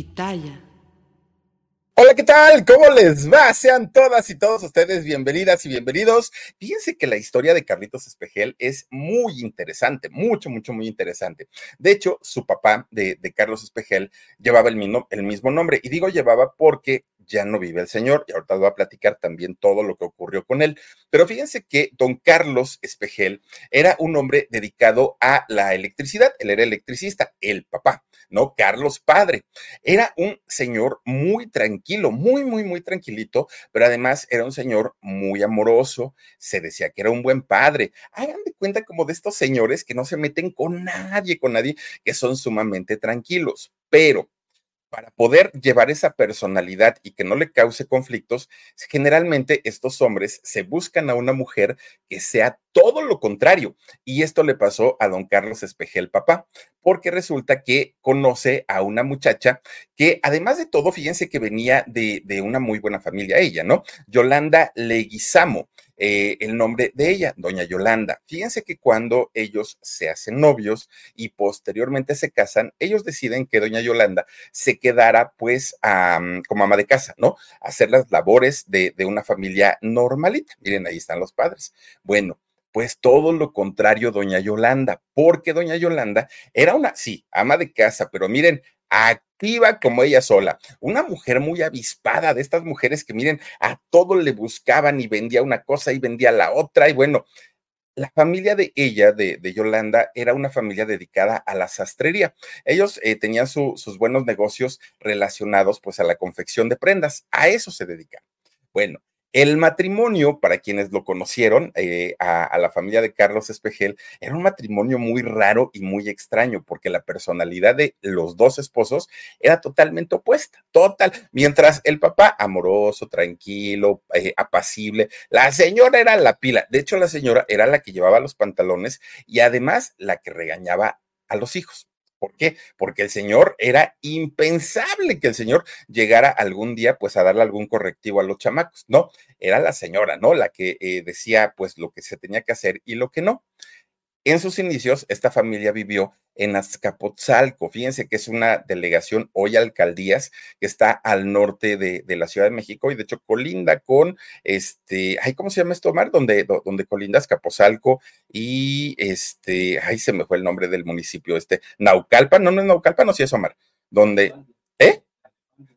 Pitaya. Hola, ¿qué tal? ¿Cómo les va? Sean todas y todos ustedes bienvenidas y bienvenidos. Fíjense que la historia de Carlitos Espejel es muy interesante, mucho, mucho, muy interesante. De hecho, su papá de, Carlos Espejel llevaba el mismo, el mismo nombre y digo llevaba porque ya no vive el señor y ahorita voy a platicar también todo lo que ocurrió con él. Pero fíjense que don Carlos Espejel era un hombre dedicado a la electricidad, él era electricista, el papá, ¿no? Carlos padre. Era un señor muy tranquilo, muy, muy, muy tranquilito, pero además era un señor muy amoroso, se decía que era un buen padre. Hagan de cuenta como de estos señores que no se meten con nadie, con nadie, que son sumamente tranquilos. Pero para poder llevar esa personalidad y que no le cause conflictos, generalmente estos hombres se buscan a una mujer que sea todo lo contrario. Y esto le pasó a don Carlos Espejel, papá, porque resulta que conoce a una muchacha que además de todo, fíjense que venía de, de una muy buena familia ella, ¿no? Yolanda Leguizamo. Eh, el nombre de ella, doña Yolanda. Fíjense que cuando ellos se hacen novios y posteriormente se casan, ellos deciden que doña Yolanda se quedara pues como ama de casa, ¿no? hacer las labores de, de una familia normalita. Miren, ahí están los padres. Bueno, pues todo lo contrario, doña Yolanda, porque doña Yolanda era una, sí, ama de casa, pero miren, activa como ella sola, una mujer muy avispada, de estas mujeres que miren, a todo le buscaban y vendía una cosa y vendía la otra, y bueno, la familia de ella, de, Yolanda, era una familia dedicada a la sastrería. Ellos eh, tenían sus buenos negocios relacionados pues a la confección de prendas, a eso se dedican. Bueno, el matrimonio, para quienes lo conocieron, eh, a, la familia de Carlos Espejel, era un matrimonio muy raro y muy extraño, porque la personalidad de los dos esposos era totalmente opuesta, total. Mientras el papá, amoroso, tranquilo, eh, apacible, la señora era la pila. De hecho, la señora era la que llevaba los pantalones y además la que regañaba a los hijos. ¿Por qué? Porque el señor era impensable que el señor llegara algún día pues a darle algún correctivo a los chamacos, ¿no? Era la señora, ¿no? La que eh, decía pues lo que se tenía que hacer y lo que no. En sus inicios, esta familia vivió en Azcapotzalco. Fíjense que es una delegación, hoy alcaldías, que está al norte de, la Ciudad de México y de hecho colinda con este, ay, ¿cómo se llama esto, Omar? Donde, donde colinda Azcapotzalco y este, ay, se me fue el nombre del municipio, este, Naucalpan, no, no es Naucalpan, no, sí es Omar, donde, ¿eh?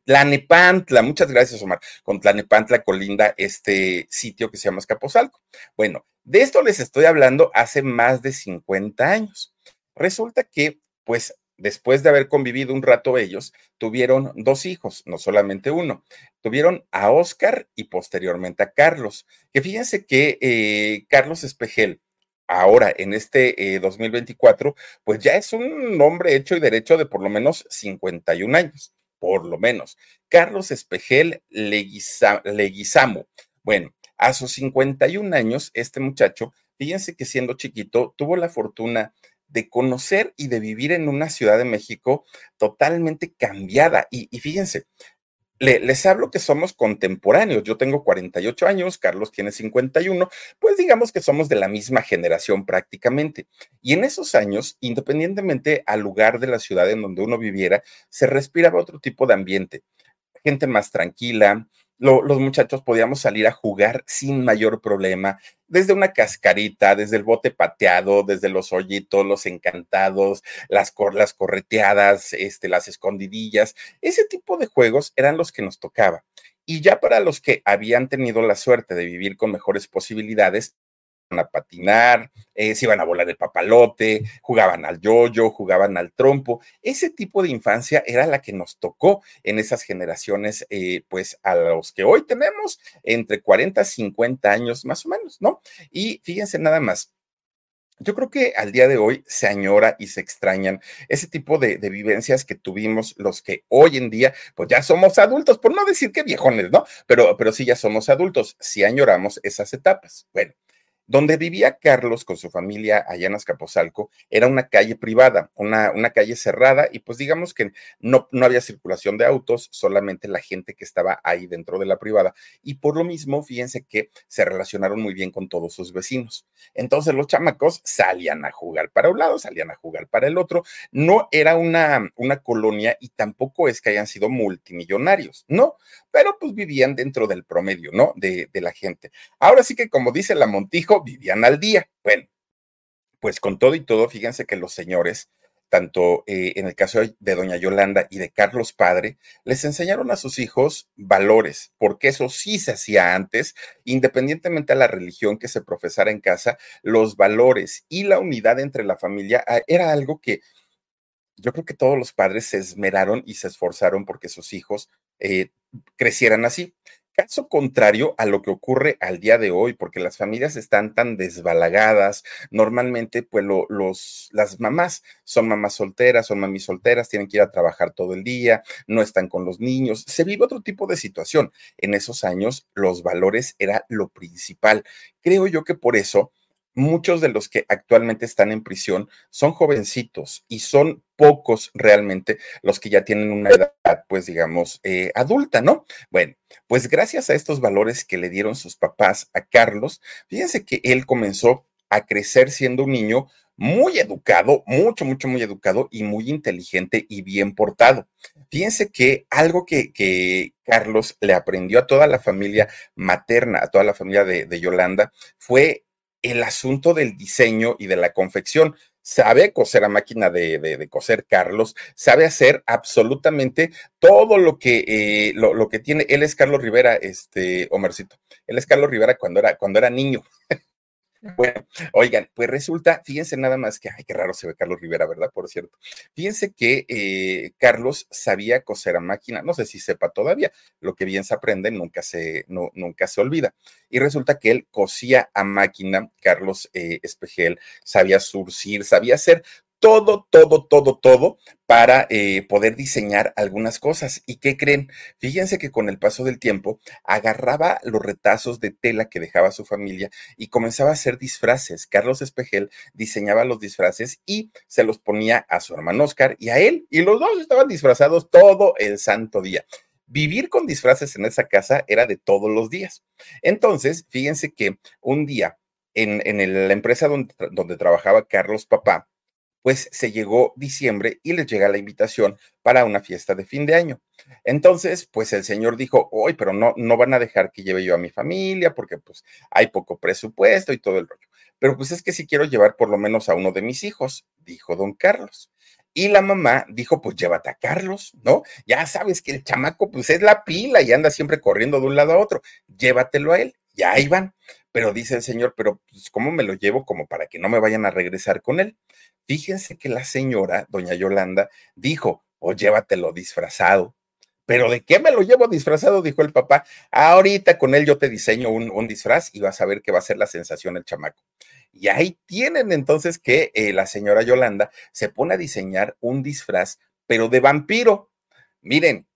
Tlanepantla, muchas gracias, Omar. Con Tlanepantla colinda este sitio que se llama Escaposalco. Bueno, de esto les estoy hablando hace más de 50 años. Resulta que, pues, después de haber convivido un rato ellos, tuvieron dos hijos, no solamente uno. Tuvieron a Oscar y posteriormente a Carlos. Que fíjense que eh, Carlos Espejel, ahora en este 2024, eh, pues ya es un hombre hecho y derecho de por lo menos 51 años por lo menos. Carlos Espejel Leguizamo. Bueno, a sus 51 años, este muchacho, fíjense que siendo chiquito, tuvo la fortuna de conocer y de vivir en una Ciudad de México totalmente cambiada. Y, y fíjense, les hablo que somos contemporáneos. Yo tengo 48 años, Carlos tiene 51, pues digamos que somos de la misma generación prácticamente. Y en esos años, independientemente al lugar de la ciudad en donde uno viviera, se respiraba otro tipo de ambiente. Gente más tranquila, los muchachos podíamos salir a jugar sin mayor problema, desde una cascarita, desde el bote pateado, desde los hoyitos, los encantados, las, las correteadas, este, las escondidillas. Ese tipo de juegos eran los que nos tocaba. Y ya para los que habían tenido la suerte de vivir con mejores posibilidades, a patinar, eh, se iban a volar el papalote, jugaban al yoyo, jugaban al trompo. Ese tipo de infancia era la que nos tocó en esas generaciones, eh, pues a los que hoy tenemos entre 40 50 años más o menos, ¿no? Y fíjense nada más. Yo creo que al día de hoy se añora y se extrañan ese tipo de, vivencias que tuvimos los que hoy en día, pues ya somos adultos, por no decir que viejones, ¿no? Pero, pero sí ya somos adultos, si añoramos esas etapas. Bueno, donde vivía Carlos con su familia allá en Azcapotzalco era una calle privada, una, una calle cerrada y pues digamos que no, no había circulación de autos, solamente la gente que estaba ahí dentro de la privada. Y por lo mismo, fíjense que se relacionaron muy bien con todos sus vecinos. Entonces los chamacos salían a jugar para un lado, salían a jugar para el otro. No era una, una colonia y tampoco es que hayan sido multimillonarios, no, pero pues vivían dentro del promedio, ¿no? De, de la gente. Ahora sí que como dice la Montijo, vivían al día. Bueno, pues con todo y todo, fíjense que los señores, tanto eh, en el caso de doña Yolanda y de Carlos Padre, les enseñaron a sus hijos valores, porque eso sí se hacía antes, independientemente de la religión que se profesara en casa, los valores y la unidad entre la familia ah, era algo que yo creo que todos los padres se esmeraron y se esforzaron porque sus hijos eh, crecieran así. Caso contrario a lo que ocurre al día de hoy, porque las familias están tan desbalagadas, normalmente pues los, las mamás son mamás solteras, son mamis solteras, tienen que ir a trabajar todo el día, no están con los niños, se vive otro tipo de situación. En esos años los valores era lo principal. Creo yo que por eso muchos de los que actualmente están en prisión son jovencitos y son pocos realmente los que ya tienen una edad, pues digamos, eh, adulta, ¿no? Bueno, pues gracias a estos valores que le dieron sus papás a Carlos, fíjense que él comenzó a crecer siendo un niño muy educado, mucho, mucho, muy educado y muy inteligente y bien portado. Fíjense que algo que, que Carlos le aprendió a toda la familia materna, a toda la familia de, de Yolanda, fue el asunto del diseño y de la confección. Sabe coser a máquina de, coser Carlos, sabe hacer absolutamente todo lo que, eh, lo, lo, que tiene. Él es Carlos Rivera, este, Omercito. Él es Carlos Rivera cuando era, cuando era niño. Bueno, oigan, pues resulta, fíjense nada más que, ay, qué raro se ve Carlos Rivera, ¿verdad? Por cierto. Fíjense que eh, Carlos sabía coser a máquina, no sé si sepa todavía, lo que bien se aprende nunca se, no, nunca se olvida. Y resulta que él cosía a máquina, Carlos eh, Espejel, sabía surcir, sabía hacer todo, todo, todo, todo para eh, poder diseñar algunas cosas. ¿Y qué creen? Fíjense que con el paso del tiempo agarraba los retazos de tela que dejaba su familia y comenzaba a hacer disfraces. Carlos Espejel diseñaba los disfraces y se los ponía a su hermano Oscar y a él. Y los dos estaban disfrazados todo el santo día vivir con disfraces en esa casa era de todos los días. Entonces, fíjense que un día en, en la empresa donde, donde, trabajaba Carlos Papá, pues se llegó diciembre y les llega la invitación para una fiesta de fin de año. Entonces, pues el señor dijo, hoy, pero no, no van a dejar que lleve yo a mi familia porque pues hay poco presupuesto y todo el rollo. Pero pues es que si quiero llevar por lo menos a uno de mis hijos, dijo don Carlos. Y la mamá dijo, pues llévate a Carlos, ¿no? Ya sabes que el chamaco pues es la pila y anda siempre corriendo de un lado a otro. Llévatelo a él. Ya iban. Pero dice el señor, pero pues, ¿cómo me lo llevo como para que no me vayan a regresar con él? Fíjense que la señora, doña Yolanda, dijo, o oh, llévatelo disfrazado. ¿Pero de qué me lo llevo disfrazado? Dijo el papá. Ahorita con él yo te diseño un, disfraz y vas a ver que va a ser la sensación el chamaco. Y ahí tienen entonces que eh, la señora Yolanda se pone a diseñar un disfraz, pero de vampiro. Miren,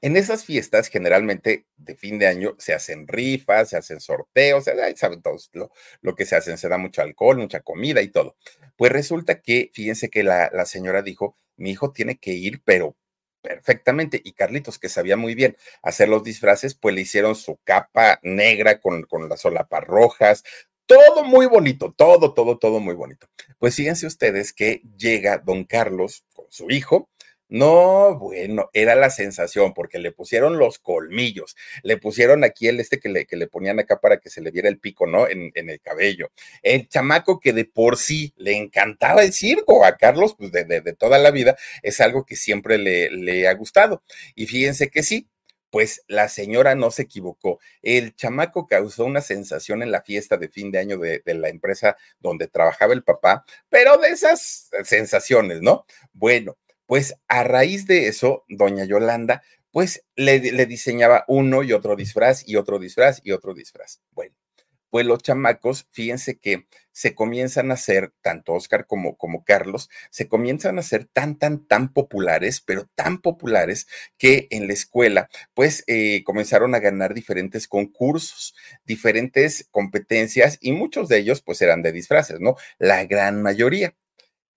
en esas fiestas, generalmente de fin de año, se hacen rifas, se hacen sorteos, saben todos lo, que se hacen, se da mucho alcohol, mucha comida y todo. Pues resulta que, fíjense que la, la señora dijo, mi hijo tiene que ir, pero perfectamente. Y Carlitos, que sabía muy bien hacer los disfraces, pues le hicieron su capa negra con, con las solapas rojas, todo muy bonito, todo, todo, todo muy bonito. Pues fíjense ustedes que llega don Carlos con su hijo, No, bueno, era la sensación porque le pusieron los colmillos, le pusieron aquí el este que le, que le ponían acá para que se le viera el pico, ¿no? En, en, el cabello. El chamaco que de por sí le encantaba el circo a Carlos, pues de, de, de toda la vida, es algo que siempre le, le ha gustado. Y fíjense que sí, pues la señora no se equivocó. El chamaco causó una sensación en la fiesta de fin de año de, de, la empresa donde trabajaba el papá, pero de esas sensaciones, ¿no? Bueno, pues a raíz de eso, doña Yolanda, pues le, diseñaba uno y otro disfraz y otro disfraz y otro disfraz. Bueno, pues los chamacos, fíjense que se comienzan a hacer, tanto Oscar como, como Carlos, se comienzan a ser tan, tan, tan populares, pero tan populares que en la escuela, pues eh, comenzaron a ganar diferentes concursos, diferentes competencias y muchos de ellos pues eran de disfraces, ¿no? La gran mayoría.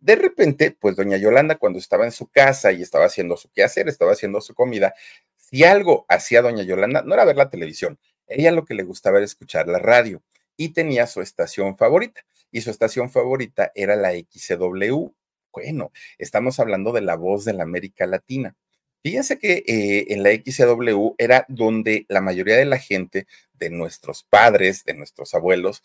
De repente, pues doña Yolanda cuando estaba en su casa y estaba haciendo su quehacer, estaba haciendo su comida, si algo hacía doña Yolanda, no era ver la televisión, ella lo que le gustaba era escuchar la radio y tenía su estación favorita. Y su estación favorita era la XCW. Bueno, estamos hablando de la voz de la América Latina. Fíjense que eh, en la XCW era donde la mayoría de la gente, de nuestros padres, de nuestros abuelos,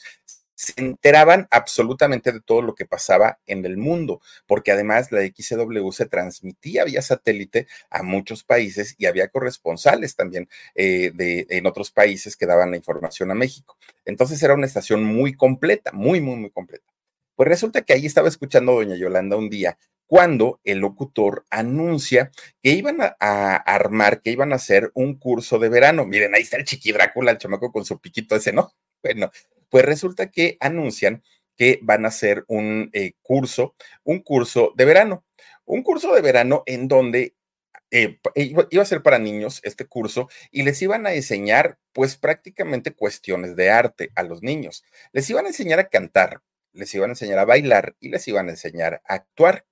se enteraban absolutamente de todo lo que pasaba en el mundo, porque además la XCW se transmitía vía satélite a muchos países y había corresponsales también eh, de, en otros países que daban la información a México. Entonces era una estación muy completa, muy, muy, muy completa. Pues resulta que ahí estaba escuchando a doña Yolanda un día cuando el locutor anuncia que iban a, a, armar, que iban a hacer un curso de verano. Miren, ahí está el chiqui Drácula, el chamaco con su piquito ese, ¿no? Bueno, pues resulta que anuncian que van a hacer un eh, curso, un curso de verano, un curso de verano en donde eh, iba a ser para niños este curso y les iban a enseñar pues prácticamente cuestiones de arte a los niños. Les iban a enseñar a cantar, les iban a enseñar a bailar y les iban a enseñar a actuar.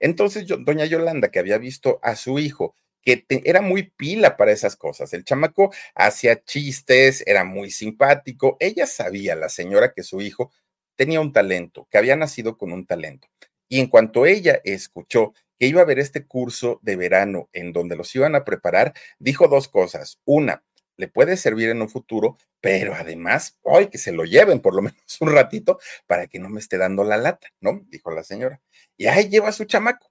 Entonces, doña Yolanda, que había visto a su hijo que era muy pila para esas cosas. El chamaco hacía chistes, era muy simpático. Ella sabía, la señora, que su hijo tenía un talento, que había nacido con un talento. Y en cuanto ella escuchó que iba a haber este curso de verano en donde los iban a preparar, dijo dos cosas. Una, le puede servir en un futuro, pero además, hoy que se lo lleven por lo menos un ratito para que no me esté dando la lata, ¿no? Dijo la señora. Y ahí lleva a su chamaco.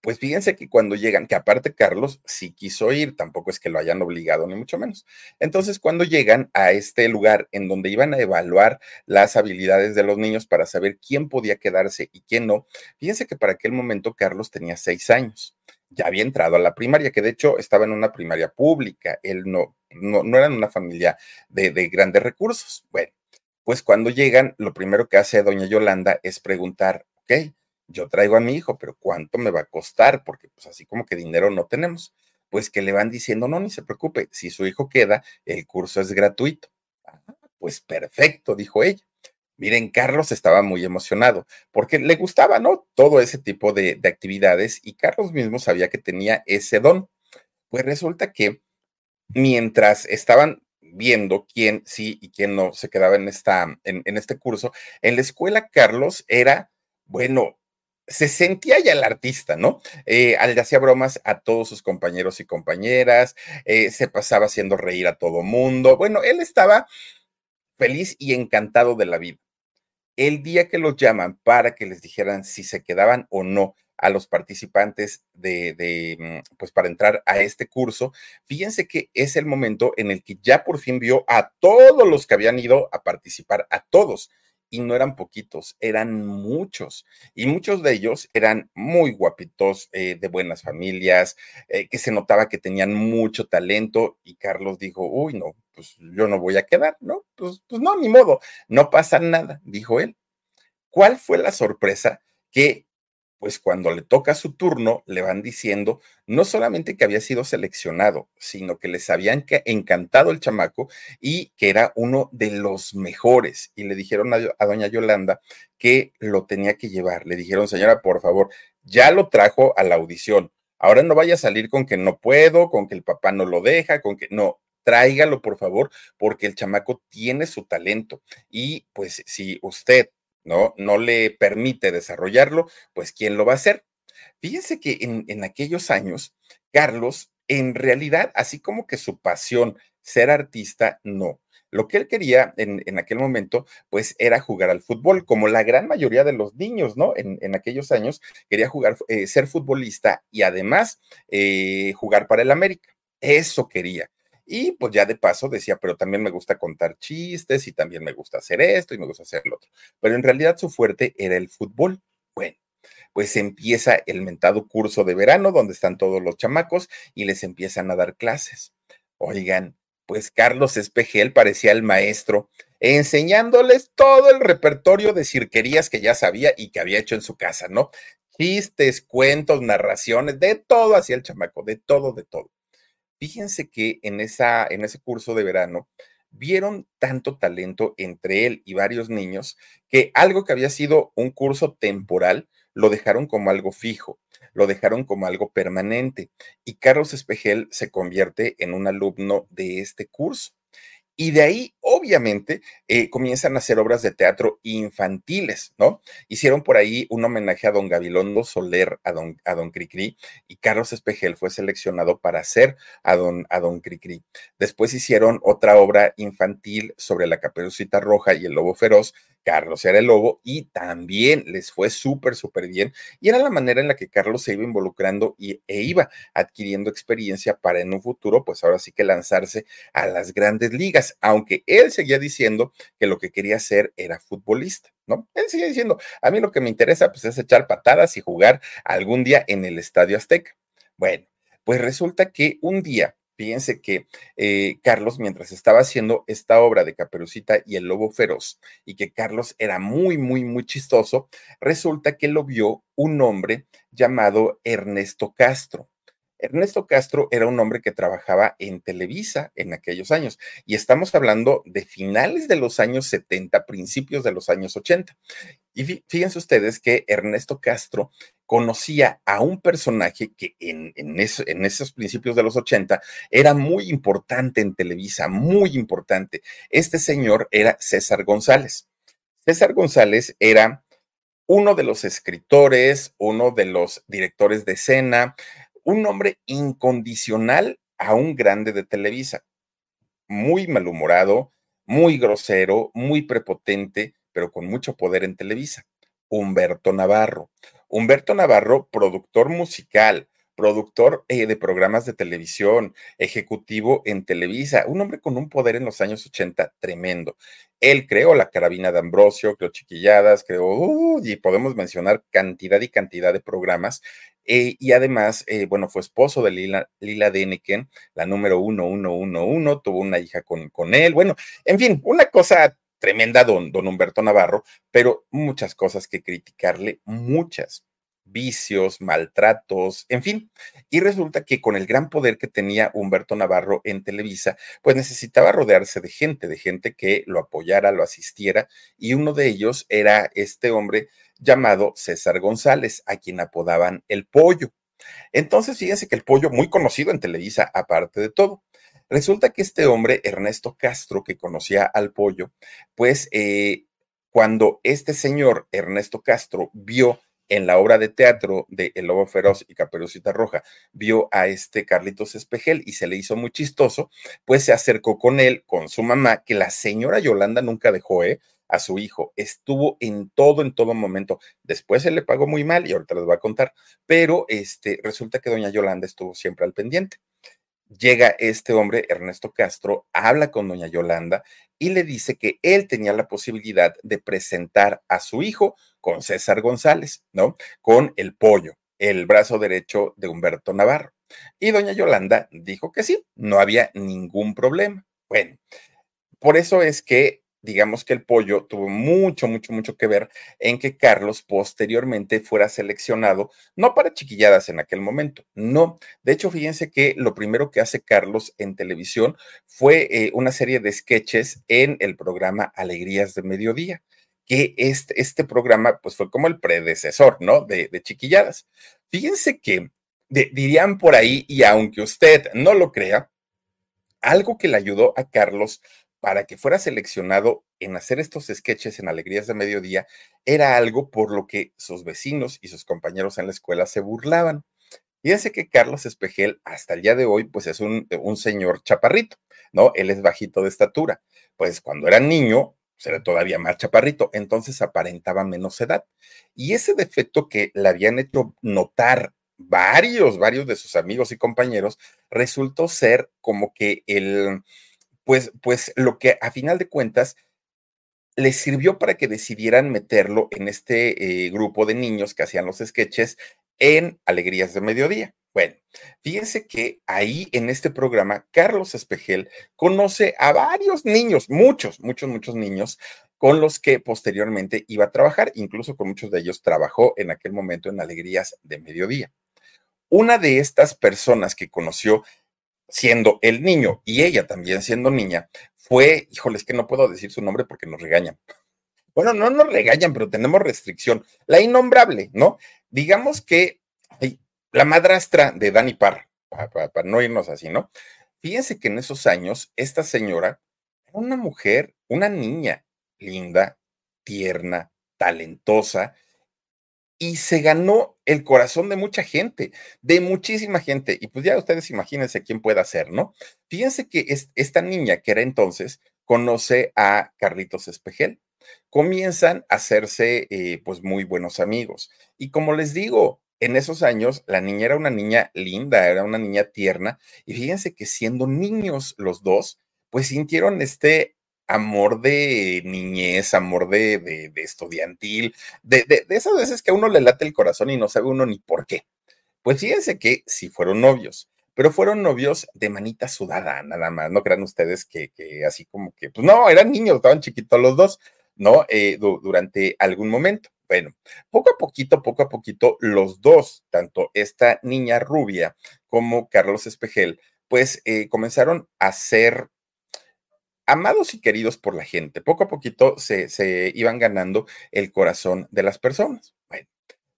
Pues fíjense que cuando llegan, que aparte Carlos sí quiso ir, tampoco es que lo hayan obligado, ni mucho menos. Entonces, cuando llegan a este lugar en donde iban a evaluar las habilidades de los niños para saber quién podía quedarse y quién no, fíjense que para aquel momento Carlos tenía seis años. Ya había entrado a la primaria, que de hecho estaba en una primaria pública. Él no, no, no era en una familia de, de grandes recursos. Bueno, pues cuando llegan, lo primero que hace doña Yolanda es preguntar, ok, yo traigo a mi hijo, pero ¿cuánto me va a costar? Porque pues así como que dinero no tenemos. Pues que le van diciendo, no, ni se preocupe, si su hijo queda, el curso es gratuito. Ah, pues perfecto, dijo ella. Miren, Carlos estaba muy emocionado porque le gustaba, ¿no? Todo ese tipo de, de actividades y Carlos mismo sabía que tenía ese don. Pues resulta que mientras estaban viendo quién sí y quién no se quedaba en, esta, en, en este curso, en la escuela Carlos era, bueno, se sentía ya el artista, ¿no? Eh, le hacía bromas a todos sus compañeros y compañeras, eh, se pasaba haciendo reír a todo mundo. Bueno, él estaba feliz y encantado de la vida. El día que los llaman para que les dijeran si se quedaban o no a los participantes de, de, mm, pues para entrar a este curso, fíjense que es el momento en el que ya por fin vio a todos los que habían ido a participar, a todos y no eran poquitos, eran muchos. Y muchos de ellos eran muy guapitos, eh, de buenas familias, eh, que se notaba que tenían mucho talento. Y Carlos dijo, uy, no, pues yo no voy a quedar, ¿no? Pues, pues no, ni modo, no pasa nada, dijo él. ¿Cuál fue la sorpresa? Que pues cuando le toca su turno, le van diciendo no solamente que había sido seleccionado, sino que les habían encantado el chamaco y que era uno de los mejores. Y le dijeron a, a doña Yolanda que lo tenía que llevar. Le dijeron, señora, por favor, ya lo trajo a la audición. Ahora no vaya a salir con que no puedo, con que el papá no lo deja, con que no, tráigalo por favor, porque el chamaco tiene su talento. Y pues si usted ¿no? No le permite desarrollarlo, pues ¿quién lo va a hacer? Fíjense que en, aquellos años, Carlos, en realidad, así como que su pasión, ser artista, no. Lo que él quería en, aquel momento, pues era jugar al fútbol, como la gran mayoría de los niños, ¿no? En, aquellos años quería jugar, eh, ser futbolista y además eh, jugar para el América. Eso quería. Y pues ya de paso decía, pero también me gusta contar chistes y también me gusta hacer esto y me gusta hacer lo otro. Pero en realidad su fuerte era el fútbol. Bueno, pues empieza el mentado curso de verano donde están todos los chamacos y les empiezan a dar clases. Oigan, pues Carlos Espejel parecía el maestro, enseñándoles todo el repertorio de cirquerías que ya sabía y que había hecho en su casa, ¿no? Chistes, cuentos, narraciones, de todo hacía el chamaco, de todo, de todo. Fíjense que en, esa, en ese curso de verano vieron tanto talento entre él y varios niños que algo que había sido un curso temporal lo dejaron como algo fijo, lo dejaron como algo permanente y Carlos Espejel se convierte en un alumno de este curso. Y de ahí, obviamente, eh, comienzan a hacer obras de teatro infantiles, ¿no? Hicieron por ahí un homenaje a don Gabilondo Soler, a don, a don Cricri, y Carlos Espejel fue seleccionado para hacer a don, a don Cricri. Después hicieron otra obra infantil sobre la caperucita roja y el lobo feroz, Carlos era el lobo y también les fue súper, súper bien. Y era la manera en la que Carlos se iba involucrando y, e iba adquiriendo experiencia para en un futuro, pues ahora sí que lanzarse a las grandes ligas, aunque él seguía diciendo que lo que quería hacer era futbolista. ¿No? Él seguía diciendo, a mí lo que me interesa pues es echar patadas y jugar algún día en el Estadio Azteca. Bueno, pues resulta que un día Fíjense que eh, Carlos, mientras estaba haciendo esta obra de Caperucita y el Lobo Feroz, y que Carlos era muy, muy, muy chistoso, resulta que lo vio un hombre llamado Ernesto Castro. Ernesto Castro era un hombre que trabajaba en Televisa en aquellos años y estamos hablando de finales de los años 70, principios de los años 80. Y fíjense ustedes que Ernesto Castro conocía a un personaje que en, en, esos principios de los 80 era muy importante en Televisa, muy importante. Este señor era César González. César González era uno de los escritores, uno de los directores de escena, un hombre incondicional a un grande de Televisa, muy malhumorado, muy grosero, muy prepotente, pero con mucho poder en Televisa, Humberto Navarro. Humberto Navarro, productor musical, productor eh, de programas de televisión, ejecutivo en Televisa, un hombre con un poder en los años 80 tremendo. Él creó la carabina de Ambrosio, creó Chiquilladas, creó, y podemos mencionar cantidad y cantidad de programas. Eh, y además, eh, bueno, fue esposo de Lila, Lila Deneken, la número uno, uno, uno, uno, tuvo una hija con, con él. Bueno, en fin, una cosa tremenda don, don Humberto Navarro, pero muchas cosas que criticarle, muchas vicios, maltratos, en fin. Y resulta que con el gran poder que tenía Humberto Navarro en Televisa, pues necesitaba rodearse de gente, de gente que lo apoyara, lo asistiera, y uno de ellos era este hombre llamado César González, a quien apodaban el pollo. Entonces, fíjense que el pollo, muy conocido en Televisa, aparte de todo. Resulta que este hombre, Ernesto Castro, que conocía al pollo, pues eh, cuando este señor, Ernesto Castro, vio en la obra de teatro de El Lobo Feroz y Caperucita Roja, vio a este Carlitos Espejel y se le hizo muy chistoso, pues se acercó con él, con su mamá, que la señora Yolanda nunca dejó, ¿eh? a su hijo, estuvo en todo, en todo momento. Después se le pagó muy mal y ahorita les voy a contar, pero este, resulta que doña Yolanda estuvo siempre al pendiente llega este hombre, Ernesto Castro, habla con doña Yolanda y le dice que él tenía la posibilidad de presentar a su hijo con César González, ¿no? Con el pollo, el brazo derecho de Humberto Navarro. Y doña Yolanda dijo que sí, no había ningún problema. Bueno, por eso es que digamos que el pollo tuvo mucho, mucho, mucho que ver en que Carlos posteriormente fuera seleccionado, no para chiquilladas en aquel momento, no. De hecho, fíjense que lo primero que hace Carlos en televisión fue eh, una serie de sketches en el programa Alegrías de Mediodía que este, este programa pues fue como el predecesor, ¿no? De, chiquilladas. Fíjense que dirían por ahí, y aunque usted no lo crea, algo que le ayudó a Carlos para que fuera seleccionado en hacer estos sketches en Alegrías de Mediodía era algo por lo que sus vecinos y sus compañeros en la escuela se burlaban. Fíjense que Carlos Espejel hasta el día de hoy pues es un, señor chaparrito, ¿no? Él es bajito de estatura. Pues cuando era niño pues, era todavía más chaparrito, entonces aparentaba menos edad. Y ese defecto que le habían hecho notar varios, varios de sus amigos y compañeros, resultó ser como que el, pues, pues lo que a final de cuentas les sirvió para que decidieran meterlo en este eh, grupo de niños que hacían los sketches en Alegrías de Mediodía. Bueno, fíjense que ahí en este programa, Carlos Espejel conoce a varios niños, muchos, muchos, muchos niños, con los que posteriormente iba a trabajar, incluso con muchos de ellos trabajó en aquel momento en Alegrías de Mediodía. Una de estas personas que conoció siendo el niño y ella también siendo niña, fue, híjole, es que no puedo decir su nombre porque nos regañan. Bueno, no nos regañan, pero tenemos restricción. La innombrable, ¿no? Digamos que la madrastra de Dani Parr, para, no irnos así, ¿no? Fíjense que en esos años, esta señora una mujer, una niña linda, tierna, talentosa, y se ganó el corazón de mucha gente, de muchísima gente. Y pues ya ustedes imagínense quién puede ser, ¿no? Fíjense que esta niña que era entonces conoce a Carlitos Espejel. Comienzan a hacerse eh, pues muy buenos amigos. Y como les digo, en esos años la niña era una niña linda, era una niña tierna. Y fíjense que siendo niños los dos, pues sintieron este amor de niñez, amor de, de, estudiantil, de, de, esas veces que a uno le late el corazón y no sabe uno ni por qué. Pues fíjense que sí fueron novios, pero fueron novios de manita sudada, nada más. No crean ustedes que, que así como que, pues no, eran niños, estaban chiquitos los dos, ¿no? Eh, durante algún momento. Bueno, poco a poquito, poco a poquito, los dos, tanto esta niña rubia como Carlos Espejel, pues eh, comenzaron a ser amados y queridos por la gente. Poco a poquito se, iban ganando el corazón de las personas. Bueno,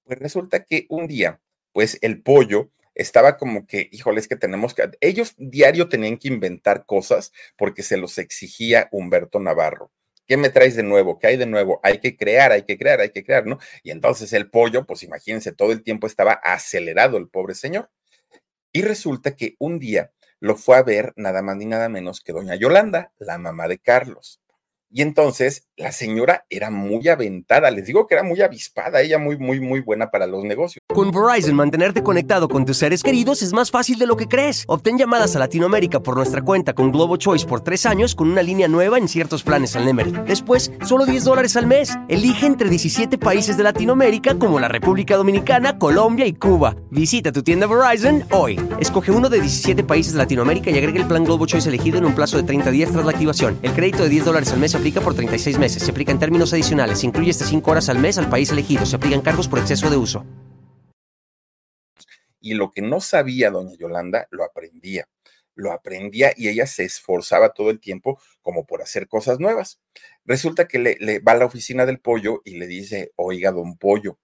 pues resulta que un día, pues el pollo estaba como que, híjole, es que tenemos que, ellos diario tenían que inventar cosas porque se los exigía Humberto Navarro. ¿Qué me traes de nuevo? ¿Qué hay de nuevo? Hay que crear, hay que crear, hay que crear, ¿no? Y entonces el pollo, pues imagínense, todo el tiempo estaba acelerado el pobre señor. Y resulta que un día lo fue a ver nada más ni nada menos que doña Yolanda, la mamá de Carlos. Y entonces la señora era muy aventada, les digo que era muy avispada, ella muy, muy, muy buena para los negocios. Con Verizon, mantenerte conectado con tus seres queridos es más fácil de lo que crees. Obtén llamadas a Latinoamérica por nuestra cuenta con Globo Choice por tres años con una línea nueva en ciertos planes al Nemery. Después, solo 10 dólares al mes. Elige entre 17 países de Latinoamérica como la República Dominicana, Colombia y Cuba. Visita tu tienda Verizon hoy. Escoge uno de 17 países de Latinoamérica y agrega el plan Globo Choice elegido en un plazo de 30 días tras la activación. El crédito de 10 dólares al mes aplica por 36 meses. Se aplica en términos adicionales. Se incluye hasta 5 horas al mes al país elegido. Se aplican cargos por exceso de uso. Y lo que no sabía doña Yolanda, lo aprendía. Lo aprendía y ella se esforzaba todo el tiempo como por hacer cosas nuevas. Resulta que le, le va a la oficina del pollo y le dice, oiga, don pollo,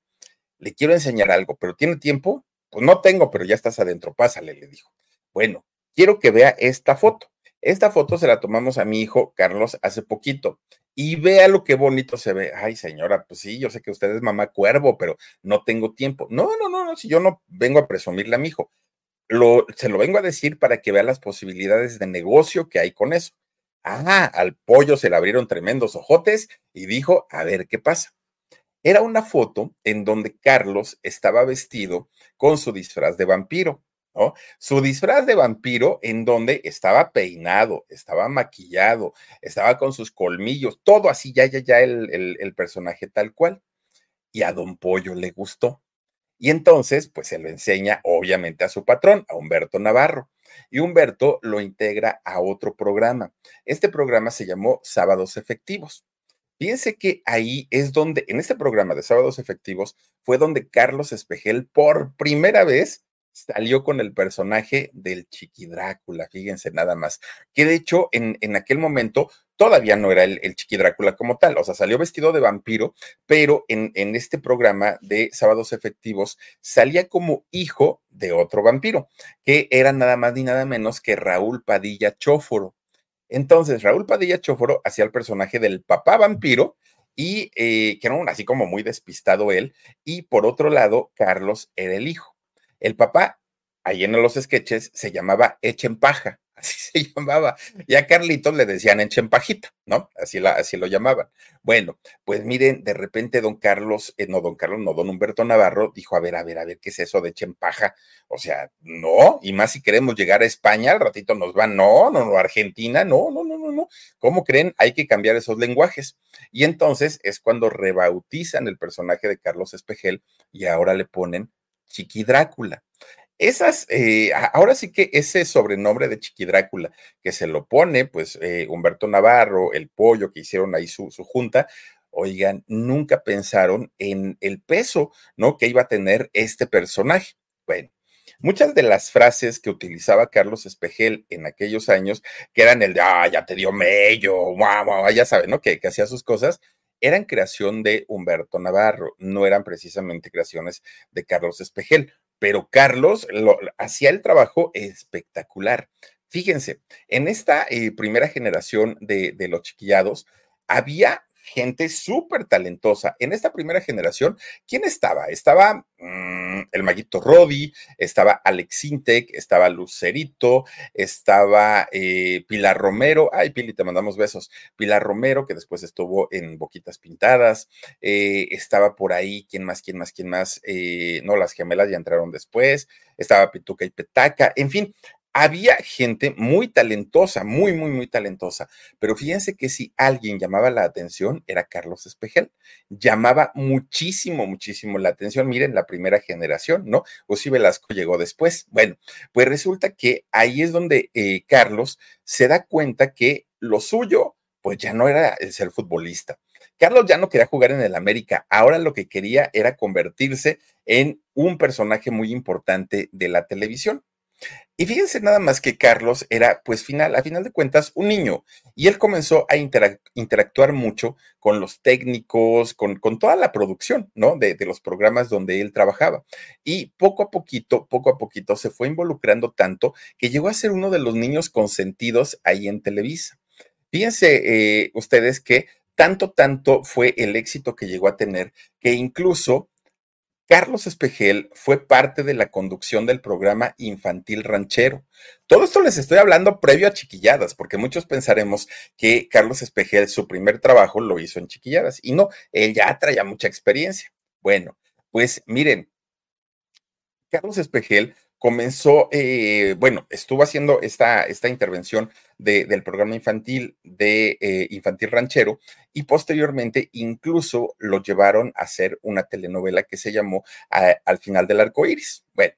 le quiero enseñar algo, pero ¿tiene tiempo? Pues no tengo, pero ya estás adentro, pásale, le dijo. Bueno, quiero que vea esta foto. Esta foto se la tomamos a mi hijo Carlos hace poquito y vea lo que bonito se ve. Ay, señora, pues sí, yo sé que usted es mamá cuervo, pero no tengo tiempo. No, no, no, no, si yo no vengo a presumirle a mi hijo. Lo, se lo vengo a decir para que vea las posibilidades de negocio que hay con eso. Ah, al pollo se le abrieron tremendos ojotes y dijo, a ver qué pasa. Era una foto en donde Carlos estaba vestido con su disfraz de vampiro. Su disfraz de vampiro en donde estaba peinado, estaba maquillado, estaba con sus colmillos, todo así, ya, ya, ya el, el personaje tal cual. Y a don Pollo le gustó. Y entonces, pues se lo enseña obviamente a su patrón, a Humberto Navarro. y Humberto lo integra a otro programa. Este programa se llamó Sábados Efectivos. Fíjense que ahí es donde, en este programa de Sábados Efectivos, fue donde Carlos Espejel por primera vez salió con el personaje del Chiqui Drácula, fíjense nada más, que de hecho en, en aquel momento todavía no era el, el, Chiqui Drácula como tal, o sea, salió vestido de vampiro, pero en, en este programa de Sábados Efectivos salía como hijo de otro vampiro, que era nada más ni nada menos que Raúl Padilla Chóforo. Entonces, Raúl Padilla Chóforo hacía el personaje del papá vampiro y eh, que era un, así como muy despistado él, y por otro lado, Carlos era el hijo. El papá, ahí en los sketches, se llamaba Echen Paja, así se llamaba. Y a Carlitos le decían Echen Pajita, ¿no? Así, lo llamaban. Bueno, pues miren, de repente don Carlos, eh, no, don Carlos, no, don Humberto Navarro dijo, a ver, a ver, a ver, ¿qué es eso de Echen Paja? O sea, no, y más si queremos llegar a España, al ratito nos van, no, no, no, Argentina, no, no, no, no, no. ¿Cómo creen? Hay que cambiar esos lenguajes. Y entonces es cuando rebautizan el personaje de Carlos Espejel y ahora le ponen Chiqui Drácula. Esas, eh, ahora sí que ese sobrenombre de Chiqui Drácula, que se lo pone, pues, eh, Humberto Navarro, el pollo que hicieron ahí su, su junta, oigan, nunca pensaron en el peso, ¿no? Que iba a tener este personaje. Bueno, muchas de las frases que utilizaba Carlos Espejel en aquellos años, que eran el de, ah, ya te dio mello, guau, guau, ya saben, ¿no? Que, que hacía sus cosas, eran creación de Humberto Navarro, no eran precisamente creaciones de Carlos Espejel, pero Carlos lo, hacía el trabajo espectacular. Fíjense, en esta eh, primera generación de los chiquillados, había gente súper talentosa. En esta primera generación, ¿quién estaba? Estaba mmm, el Maguito Rodi, estaba Alex Intec, estaba Lucerito, estaba eh, Pilar Romero. Ay, Pili, te mandamos besos. Pilar Romero, que después estuvo en Boquitas Pintadas. Eh, estaba por ahí, ¿quién más, quién más, quién más? Eh, no, las gemelas ya entraron después. Estaba Pituca y Petaca. En fin, había gente muy talentosa, muy, muy, muy talentosa, pero fíjense que si alguien llamaba la atención era Carlos Espejel. Llamaba muchísimo, muchísimo la atención. Miren, la primera generación, ¿no? José Velasco llegó después. Bueno, pues resulta que ahí es donde eh, Carlos se da cuenta que lo suyo, pues ya no era el ser futbolista. Carlos ya no quería jugar en el América, ahora lo que quería era convertirse en un personaje muy importante de la televisión. Y fíjense nada más que Carlos era, pues, final, a final de cuentas, un niño. Y él comenzó a interactuar mucho con los técnicos, con, toda la producción, ¿no? De, de, los programas donde él trabajaba. Y poco a poquito, poco a poquito, se fue involucrando tanto que llegó a ser uno de los niños consentidos ahí en Televisa. Fíjense eh, ustedes que tanto, tanto fue el éxito que llegó a tener que incluso Carlos Espejel fue parte de la conducción del programa Infantil Ranchero. Todo esto les estoy hablando previo a Chiquilladas, porque muchos pensaremos que Carlos Espejel su primer trabajo lo hizo en Chiquilladas y no, él ya traía mucha experiencia. Bueno, pues miren, Carlos Espejel comenzó, eh, bueno, estuvo haciendo esta, esta intervención de, del programa infantil de eh, Infantil Ranchero y posteriormente incluso lo llevaron a hacer una telenovela que se llamó a, Al final del arco iris. Bueno,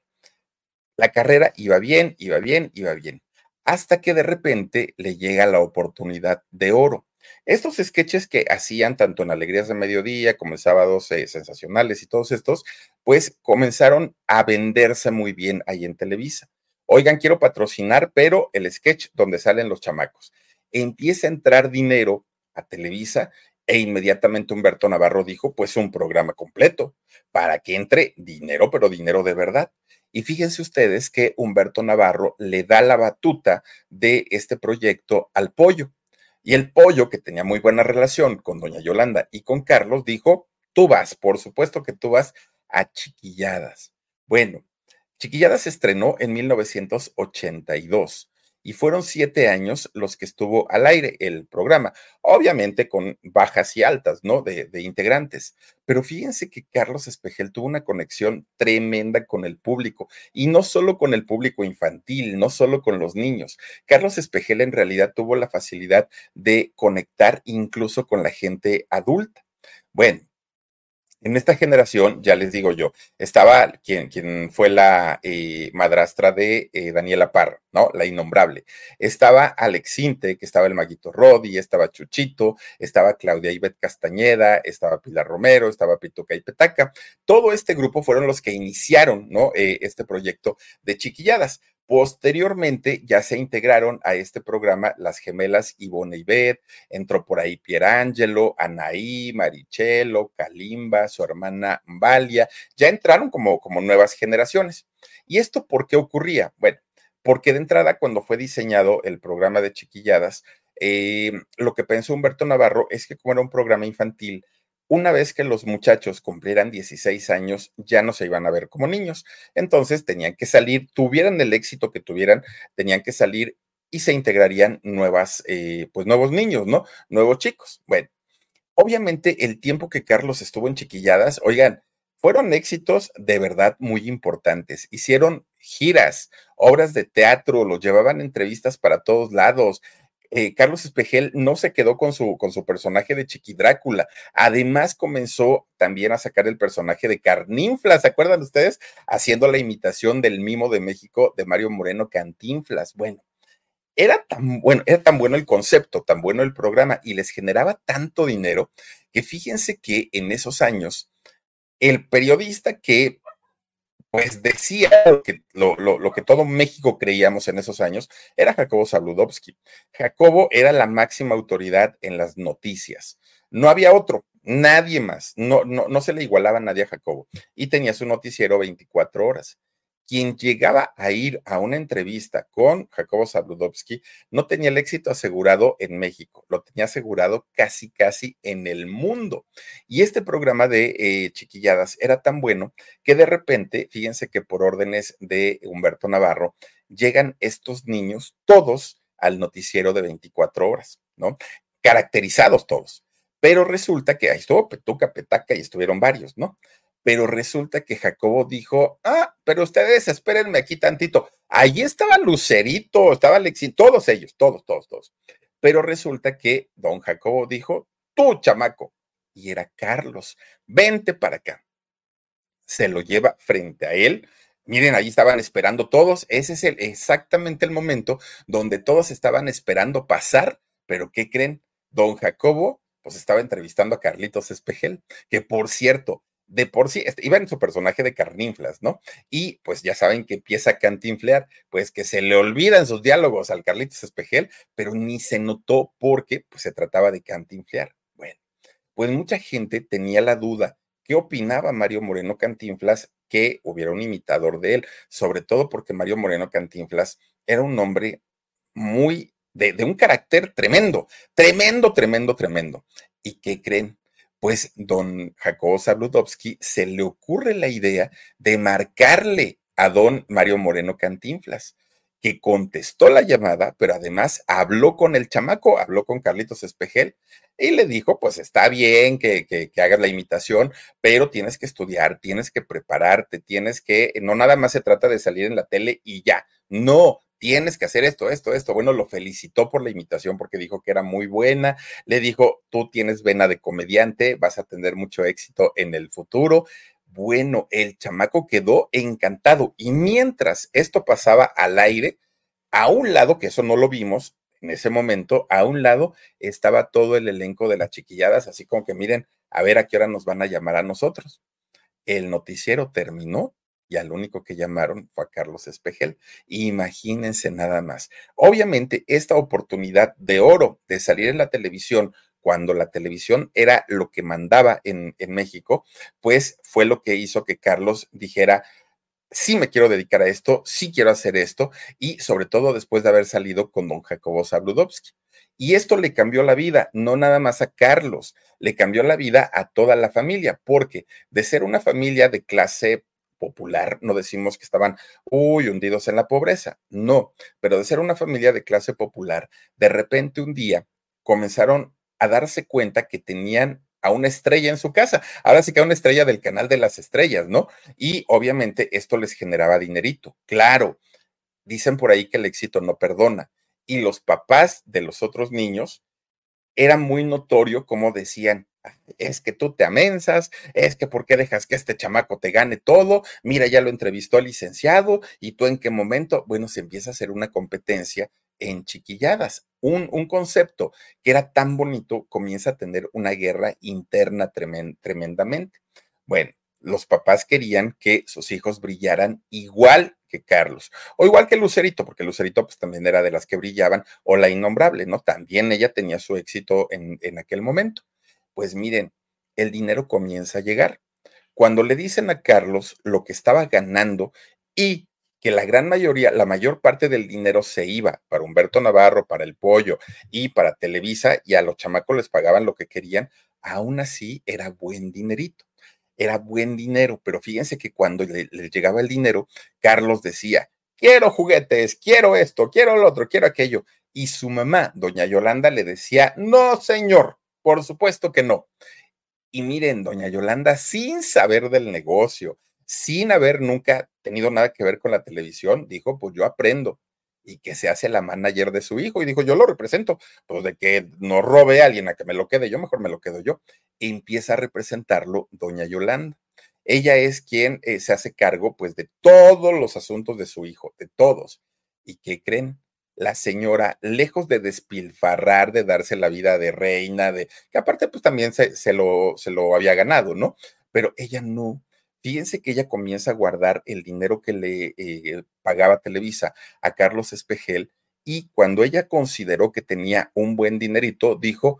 la carrera iba bien, iba bien, iba bien, hasta que de repente le llega la oportunidad de oro. Estos sketches que hacían tanto en Alegrías de Mediodía como en Sábados eh, Sensacionales y todos estos, pues comenzaron a venderse muy bien ahí en Televisa. Oigan, quiero patrocinar, pero el sketch donde salen los chamacos. Empieza a entrar dinero a Televisa e inmediatamente Humberto Navarro dijo, pues un programa completo para que entre dinero, pero dinero de verdad. Y fíjense ustedes que Humberto Navarro le da la batuta de este proyecto al pollo. Y el pollo, que tenía muy buena relación con doña Yolanda y con Carlos, dijo, tú vas, por supuesto que tú vas a Chiquilladas. Bueno, Chiquilladas se estrenó en 1982 y fueron siete años los que estuvo al aire el programa, obviamente con bajas y altas, ¿no? De, integrantes. Pero fíjense que Carlos Espejel tuvo una conexión tremenda con el público y no solo con el público infantil, no solo con los niños. Carlos Espejel en realidad tuvo la facilidad de conectar incluso con la gente adulta. Bueno, En esta generación, ya les digo yo, estaba quien, quien fue la eh, madrastra de eh, Daniela Parra, ¿no? La innombrable. Estaba Alex Sinte, que estaba el Maguito Rodi, estaba Chuchito, estaba Claudia Ibet Castañeda, estaba Pilar Romero, estaba Pituca y Petaca. Todo este grupo fueron los que iniciaron, ¿no? Eh, este proyecto de chiquilladas. Posteriormente ya se integraron a este programa las gemelas Ivonne y Beth, entró por ahí Pierangelo, Anaí, Marichelo, Kalimba, su hermana Valia, ya entraron como, como nuevas generaciones. ¿Y esto por qué ocurría? Bueno, porque de entrada cuando fue diseñado el programa de chiquilladas, eh, lo que pensó Humberto Navarro es que como era un programa infantil, una vez que los muchachos cumplieran 16 años, ya no se iban a ver como niños. Entonces tenían que salir, tuvieran el éxito que tuvieran, tenían que salir y se integrarían nuevas, eh, pues nuevos niños, ¿no? Nuevos chicos. Bueno, obviamente el tiempo que Carlos estuvo en Chiquilladas, oigan, fueron éxitos de verdad muy importantes. Hicieron giras, obras de teatro, los llevaban entrevistas para todos lados, eh, Carlos Espejel no se quedó con su, con su personaje de Chiqui Drácula. Además, comenzó también a sacar el personaje de Carninflas. ¿Se acuerdan ustedes? Haciendo la imitación del mimo de México de Mario Moreno Cantinflas. Bueno, era tan bueno, era tan bueno el concepto, tan bueno el programa y les generaba tanto dinero que fíjense que en esos años el periodista que pues decía lo que, lo, que todo México creíamos en esos años, era Jacobo Zabludovsky. Jacobo era la máxima autoridad en las noticias. No había otro, nadie más. No, no, no se le igualaba nadie a Jacobo. Y tenía su noticiero 24 horas quien llegaba a ir a una entrevista con Jacobo Zabludovsky no tenía el éxito asegurado en México, lo tenía asegurado casi, casi en el mundo. Y este programa de eh, chiquilladas era tan bueno que de repente, fíjense que por órdenes de Humberto Navarro, llegan estos niños todos al noticiero de 24 horas, ¿no? Caracterizados todos. Pero resulta que ahí estuvo Petuca, Petaca y estuvieron varios, ¿no? Pero resulta que Jacobo dijo, ah, pero ustedes espérenme aquí tantito. Ahí estaba Lucerito, estaba Alexis, todos ellos, todos, todos, todos. Pero resulta que don Jacobo dijo, tú, chamaco, y era Carlos, vente para acá. Se lo lleva frente a él. Miren, allí estaban esperando todos. Ese es el, exactamente el momento donde todos estaban esperando pasar, pero ¿qué creen? Don Jacobo, pues estaba entrevistando a Carlitos Espejel, que por cierto, de por sí, este, iba en su personaje de carninflas, ¿no? Y pues ya saben que empieza a cantinflear, pues que se le olvidan sus diálogos al Carlitos Espejel, pero ni se notó porque pues, se trataba de cantinflear. Bueno, pues mucha gente tenía la duda, ¿qué opinaba Mario Moreno Cantinflas que hubiera un imitador de él? Sobre todo porque Mario Moreno Cantinflas era un hombre muy de, de un carácter tremendo, tremendo, tremendo, tremendo. ¿Y qué creen? Pues don Jacobo Zabludovsky se le ocurre la idea de marcarle a don Mario Moreno Cantinflas, que contestó la llamada, pero además habló con el chamaco, habló con Carlitos Espejel y le dijo, pues está bien que, hagas la imitación, pero tienes que estudiar, tienes que prepararte, tienes que, no nada más se trata de salir en la tele y ya, no, tienes que hacer esto, esto, esto. Bueno, lo felicitó por la imitación porque dijo que era muy buena. Le dijo, tú tienes vena de comediante, vas a tener mucho éxito en el futuro. Bueno, el chamaco quedó encantado. Y mientras esto pasaba al aire, a un lado, que eso no lo vimos en ese momento, a un lado estaba todo el elenco de las chiquilladas, así como que miren, a ver a qué hora nos van a llamar a nosotros. El noticiero terminó y al único que llamaron fue a Carlos Espejel. Imagínense nada más. Obviamente, esta oportunidad de oro de salir en la televisión cuando la televisión era lo que mandaba en, en México, pues fue lo que hizo que Carlos dijera, sí me quiero dedicar a esto, sí quiero hacer esto, y sobre todo después de haber salido con don Jacobo Zabludovsky. Y esto le cambió la vida, no nada más a Carlos, le cambió la vida a toda la familia, porque de ser una familia de clase popular, no decimos que estaban, uy, hundidos en la pobreza, no, pero de ser una familia de clase popular, de repente un día comenzaron a darse cuenta que tenían a una estrella en su casa, ahora sí que a una estrella del canal de las estrellas, ¿no? Y obviamente esto les generaba dinerito, claro, dicen por ahí que el éxito no perdona, y los papás de los otros niños era muy notorio como decían, es que tú te amensas, es que por qué dejas que este chamaco te gane todo, mira, ya lo entrevistó el licenciado y tú en qué momento, bueno, se empieza a hacer una competencia en chiquilladas. Un, un concepto que era tan bonito comienza a tener una guerra interna tremendamente. Bueno, los papás querían que sus hijos brillaran igual que Carlos, o igual que Lucerito, porque Lucerito pues también era de las que brillaban, o la innombrable, ¿no? También ella tenía su éxito en, en aquel momento. Pues miren, el dinero comienza a llegar. Cuando le dicen a Carlos lo que estaba ganando y que la gran mayoría, la mayor parte del dinero se iba para Humberto Navarro, para el pollo y para Televisa, y a los chamacos les pagaban lo que querían, aún así era buen dinerito era buen dinero, pero fíjense que cuando le, llegaba el dinero, Carlos decía, quiero juguetes, quiero esto, quiero lo otro, quiero aquello. Y su mamá, doña Yolanda, le decía, no, señor, por supuesto que no. Y miren, doña Yolanda, sin saber del negocio, sin haber nunca tenido nada que ver con la televisión, dijo, pues yo aprendo y que se hace la manager de su hijo. Y dijo, yo lo represento, pues de que no robe a alguien a que me lo quede yo, mejor me lo quedo yo. empieza a representarlo doña Yolanda. Ella es quien eh, se hace cargo, pues, de todos los asuntos de su hijo, de todos. ¿Y qué creen? La señora, lejos de despilfarrar, de darse la vida de reina, de que aparte, pues también se, lo, se lo había ganado, ¿no? Pero ella no, Fíjense que ella comienza a guardar el dinero que le eh, pagaba Televisa a Carlos Espejel y cuando ella consideró que tenía un buen dinerito, dijo,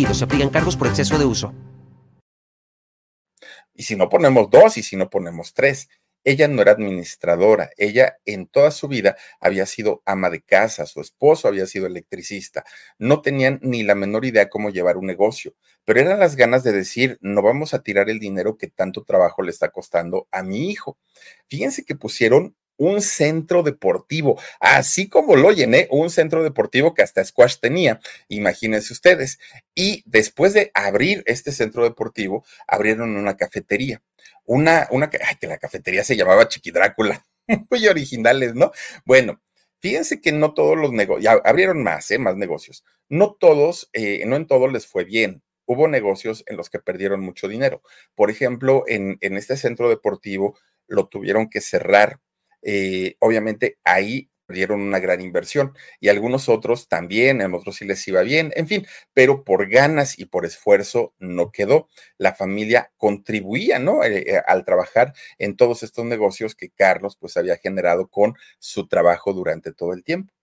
se aplican cargos por exceso de uso. Y si no ponemos dos y si no ponemos tres, ella no era administradora, ella en toda su vida había sido ama de casa, su esposo había sido electricista, no tenían ni la menor idea cómo llevar un negocio, pero eran las ganas de decir, no vamos a tirar el dinero que tanto trabajo le está costando a mi hijo. Fíjense que pusieron un centro deportivo, así como lo llené, un centro deportivo que hasta squash tenía, imagínense ustedes. Y después de abrir este centro deportivo, abrieron una cafetería. Una, una, que la cafetería se llamaba Chiqui Drácula, muy originales, ¿no? Bueno, fíjense que no todos los negocios, abrieron más, ¿eh? más negocios. No todos, eh, no en todos les fue bien hubo negocios en los que perdieron mucho dinero. Por ejemplo, en, este centro deportivo lo tuvieron que cerrar eh, obviamente ahí dieron una gran inversión y algunos otros también, en otros sí les iba bien, en fin, pero por ganas y por esfuerzo no quedó. La familia contribuía, ¿no? Eh, eh, al trabajar en todos estos negocios que Carlos pues había generado con su trabajo durante todo el tiempo.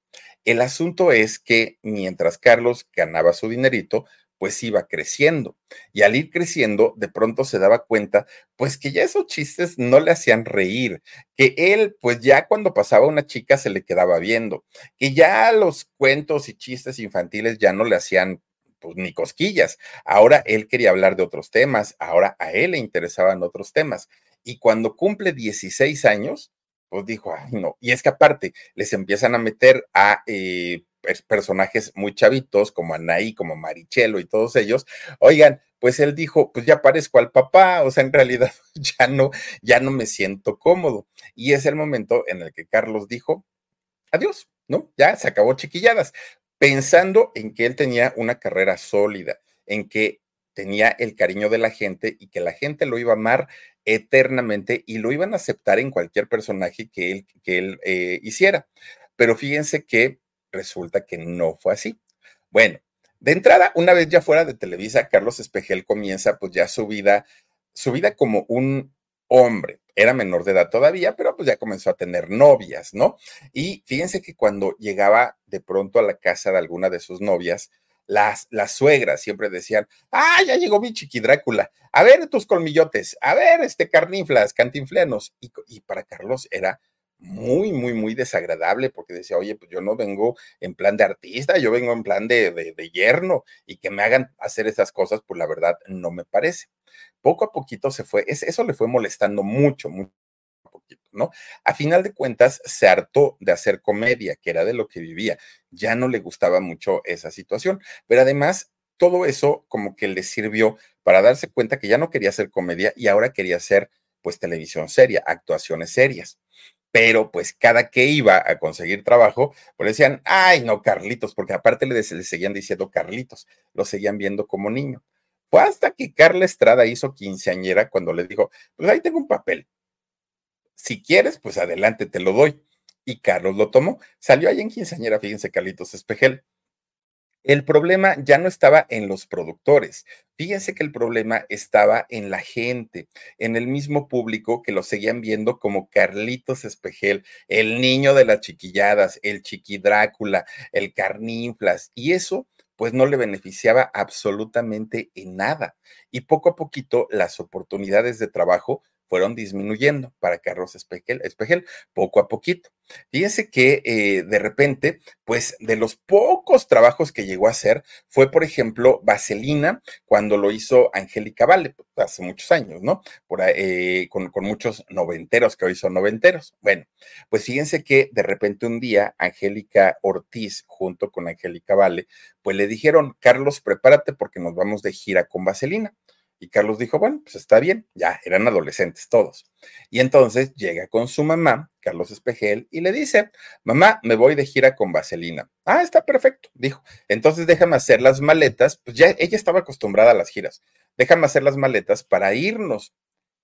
El asunto es que mientras Carlos ganaba su dinerito, pues iba creciendo. Y al ir creciendo, de pronto se daba cuenta, pues que ya esos chistes no le hacían reír, que él, pues ya cuando pasaba una chica se le quedaba viendo, que ya los cuentos y chistes infantiles ya no le hacían pues ni cosquillas. Ahora él quería hablar de otros temas, ahora a él le interesaban otros temas. Y cuando cumple 16 años, pues dijo, ay no, y es que aparte les empiezan a meter a... Eh, personajes muy chavitos como Anaí, como Marichelo y todos ellos, oigan, pues él dijo, pues ya parezco al papá, o sea, en realidad ya no, ya no me siento cómodo. Y es el momento en el que Carlos dijo, adiós, ¿no? Ya se acabó chiquilladas, pensando en que él tenía una carrera sólida, en que tenía el cariño de la gente y que la gente lo iba a amar eternamente y lo iban a aceptar en cualquier personaje que él, que él eh, hiciera. Pero fíjense que resulta que no fue así. Bueno, de entrada, una vez ya fuera de Televisa, Carlos Espejel comienza pues ya su vida, su vida como un hombre. Era menor de edad todavía, pero pues ya comenzó a tener novias, ¿no? Y fíjense que cuando llegaba de pronto a la casa de alguna de sus novias, las, las suegras siempre decían, ah, ya llegó mi chiqui Drácula, a ver tus colmillotes, a ver este carniflas, cantinflenos. Y, y para Carlos era muy, muy, muy desagradable porque decía, oye, pues yo no vengo en plan de artista, yo vengo en plan de, de, yerno y que me hagan hacer esas cosas, pues la verdad no me parece. Poco a poquito se fue, eso le fue molestando mucho, mucho. Poquito, ¿no? A final de cuentas, se hartó de hacer comedia, que era de lo que vivía. Ya no le gustaba mucho esa situación, pero además todo eso como que le sirvió para darse cuenta que ya no quería hacer comedia y ahora quería hacer pues televisión seria, actuaciones serias pero pues cada que iba a conseguir trabajo, pues decían, ay, no, Carlitos, porque aparte le, seguían diciendo Carlitos, lo seguían viendo como niño. Fue hasta que Carla Estrada hizo quinceañera cuando le dijo, pues ahí tengo un papel. Si quieres, pues adelante, te lo doy. Y Carlos lo tomó. Salió ahí en quinceañera, fíjense, Carlitos Espejel. El problema ya no estaba en los productores. Fíjense que el problema estaba en la gente, en el mismo público que lo seguían viendo como Carlitos Espejel, el niño de las chiquilladas, el chiqui Drácula, el carninflas, y eso pues no le beneficiaba absolutamente en nada. Y poco a poquito las oportunidades de trabajo fueron disminuyendo para Carlos Espejel, poco a poquito. Fíjense que eh, de repente, pues de los pocos trabajos que llegó a hacer fue, por ejemplo, Vaselina, cuando lo hizo Angélica Vale, pues, hace muchos años, ¿no? Por, eh, con, con, muchos noventeros que hoy son noventeros. Bueno, pues fíjense que de repente un día Angélica Ortiz, junto con Angélica Vale, pues le dijeron, Carlos, prepárate porque nos vamos de gira con Vaselina. Y Carlos dijo, bueno, pues está bien, ya eran adolescentes todos. Y entonces llega con su mamá, Carlos Espejel, y le dice, mamá, me voy de gira con Vaselina. Ah, está perfecto, dijo. Entonces déjame hacer las maletas, pues ya ella estaba acostumbrada a las giras. Déjame hacer las maletas para irnos.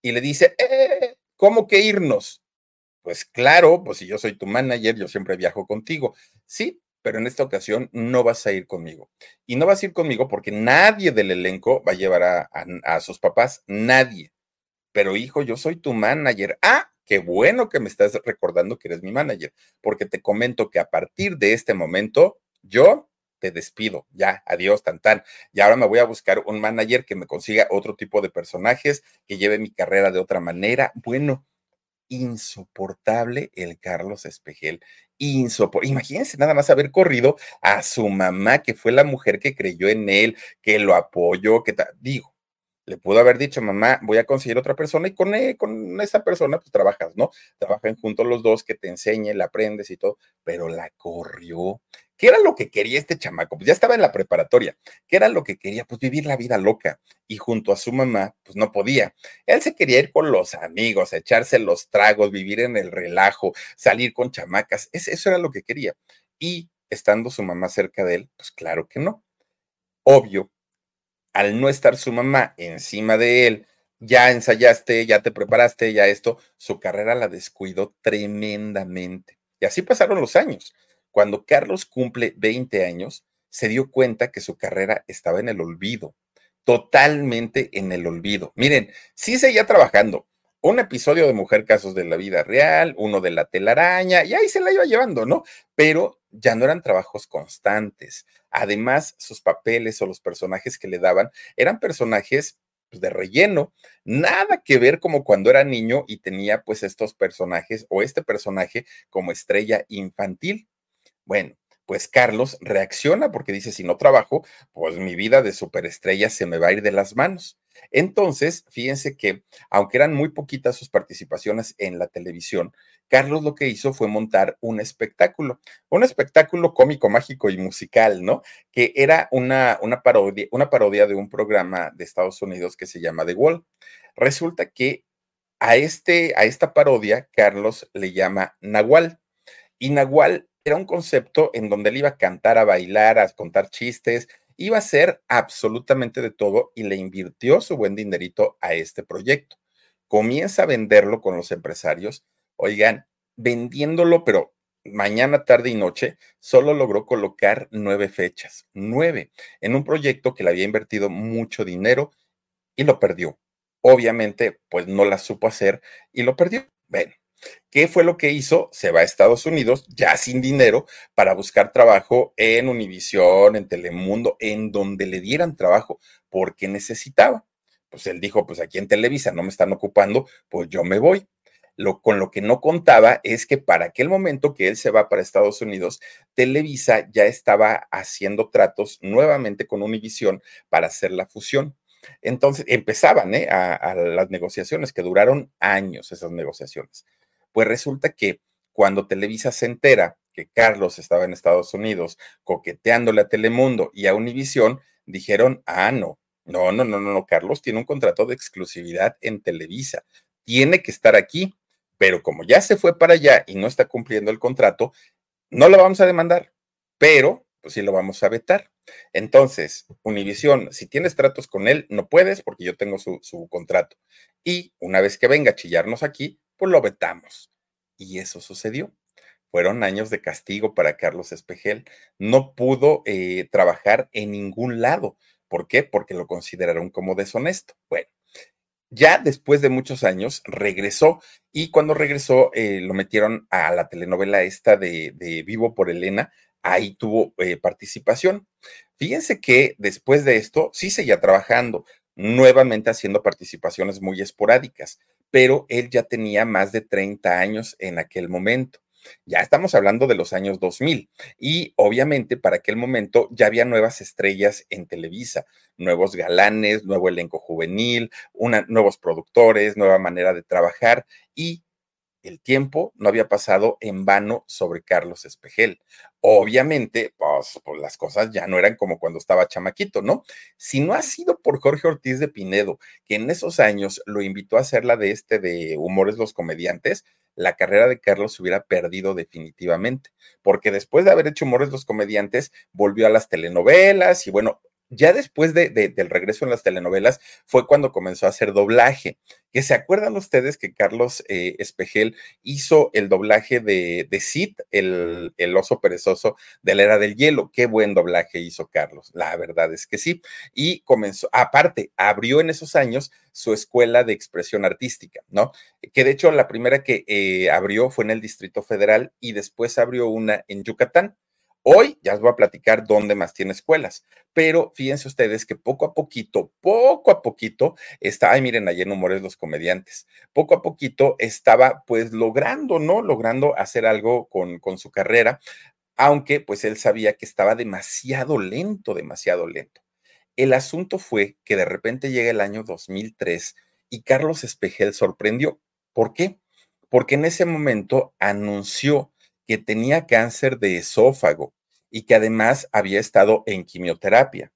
Y le dice, eh, ¿cómo que irnos? Pues claro, pues si yo soy tu manager, yo siempre viajo contigo. Sí, pero en esta ocasión no vas a ir conmigo. Y no vas a ir conmigo porque nadie del elenco va a llevar a, sus papás, nadie. Pero hijo, yo soy tu manager. Ah, qué bueno que me estás recordando que eres mi manager, porque te comento que a partir de este momento yo te despido, ya, adiós, tan tan. Y ahora me voy a buscar un manager que me consiga otro tipo de personajes, que lleve mi carrera de otra manera. Bueno, insoportable el Carlos Espejel insoportable. Imagínense nada más haber corrido a su mamá, que fue la mujer que creyó en él, que lo apoyó, que digo, le pudo haber dicho, mamá, voy a conseguir otra persona y con, él, con esa persona pues trabajas, ¿no? Trabajan juntos los dos, que te enseñe, le aprendes y todo, pero la corrió. ¿Qué era lo que quería este chamaco? Pues ya estaba en la preparatoria. ¿Qué era lo que quería? Pues vivir la vida loca. Y junto a su mamá, pues no podía. Él se quería ir con los amigos, echarse los tragos, vivir en el relajo, salir con chamacas. Eso era lo que quería. Y estando su mamá cerca de él, pues claro que no. Obvio, al no estar su mamá encima de él, ya ensayaste, ya te preparaste, ya esto, su carrera la descuidó tremendamente. Y así pasaron los años. Cuando Carlos cumple 20 años, se dio cuenta que su carrera estaba en el olvido, totalmente en el olvido. Miren, sí seguía trabajando. Un episodio de Mujer Casos de la Vida Real, uno de la telaraña, y ahí se la iba llevando, ¿no? Pero ya no eran trabajos constantes. Además, sus papeles o los personajes que le daban eran personajes pues, de relleno, nada que ver como cuando era niño y tenía pues estos personajes o este personaje como estrella infantil. Bueno, pues Carlos reacciona porque dice, si no trabajo, pues mi vida de superestrella se me va a ir de las manos. Entonces, fíjense que, aunque eran muy poquitas sus participaciones en la televisión, Carlos lo que hizo fue montar un espectáculo, un espectáculo cómico, mágico y musical, ¿no? Que era una, una, parodia, una parodia de un programa de Estados Unidos que se llama The Wall. Resulta que a, este, a esta parodia, Carlos le llama Nahual. Y Nahual era un concepto en donde él iba a cantar, a bailar, a contar chistes, iba a hacer absolutamente de todo y le invirtió su buen dinerito a este proyecto. Comienza a venderlo con los empresarios. Oigan, vendiéndolo, pero mañana, tarde y noche, solo logró colocar nueve fechas, nueve, en un proyecto que le había invertido mucho dinero y lo perdió. Obviamente, pues no la supo hacer y lo perdió. Bueno, ¿Qué fue lo que hizo? Se va a Estados Unidos ya sin dinero para buscar trabajo en Univisión, en Telemundo, en donde le dieran trabajo porque necesitaba. Pues él dijo, pues aquí en Televisa no me están ocupando, pues yo me voy. Lo, con lo que no contaba es que para aquel momento que él se va para Estados Unidos, Televisa ya estaba haciendo tratos nuevamente con Univision para hacer la fusión. Entonces empezaban ¿eh? a, las negociaciones que duraron años, esas negociaciones. Pues resulta que cuando Televisa se entera que Carlos estaba en Estados Unidos coqueteándole a Telemundo y a Univision, dijeron, ah, no, no, no, no, no, Carlos tiene un contrato de exclusividad en Televisa, tiene que estar aquí, pero como ya se fue para allá y no está cumpliendo el contrato, no lo vamos a demandar, pero pues sí lo vamos a vetar. Entonces, Univisión, si tienes tratos con él, no puedes porque yo tengo su, su contrato. Y una vez que venga a chillarnos aquí, lo vetamos. Y eso sucedió. Fueron años de castigo para Carlos Espejel. No pudo eh, trabajar en ningún lado. ¿Por qué? Porque lo consideraron como deshonesto. Bueno, ya después de muchos años regresó y cuando regresó eh, lo metieron a la telenovela esta de, Vivo por Elena. Ahí tuvo eh, participación. Fíjense que después de esto sí seguía trabajando, nuevamente haciendo participaciones muy esporádicas, pero él ya tenía más de 30 años en aquel momento. Ya estamos hablando de los años 2000 y obviamente para aquel momento ya había nuevas estrellas en Televisa, nuevos galanes, nuevo elenco juvenil, nuevos productores, nueva manera de trabajar y el tiempo no había pasado en vano sobre Carlos Espejel. Obviamente, pues, pues, las cosas ya no eran como cuando estaba chamaquito, ¿no? Si no ha sido por Jorge Ortiz de Pinedo, que en esos años lo invitó a hacer la de este de Humores los Comediantes, la carrera de Carlos se hubiera perdido definitivamente, porque después de haber hecho Humores los Comediantes, volvió a las telenovelas y bueno, ya después de, del regreso en las telenovelas fue cuando comenzó a hacer doblaje. Que se acuerdan ustedes que Carlos eh, Espejel hizo el doblaje de, de Sid, el, el, oso perezoso de la era del hielo. Qué buen doblaje hizo Carlos. La verdad es que sí. Y comenzó, aparte, abrió en esos años su escuela de expresión artística, ¿no? Que de hecho la primera que eh, abrió fue en el Distrito Federal y después abrió una en Yucatán Hoy ya os voy a platicar dónde más tiene escuelas, pero fíjense ustedes que poco a poquito, poco a poquito, está, ay, miren, allí en Humores los comediantes, poco a poquito estaba pues logrando, ¿no? Logrando hacer algo con, con su carrera, aunque pues él sabía que estaba demasiado lento, demasiado lento. El asunto fue que de repente llega el año 2003 y Carlos Espejel sorprendió. ¿Por qué? Porque en ese momento anunció que tenía cáncer de esófago y que además había estado en quimioterapia.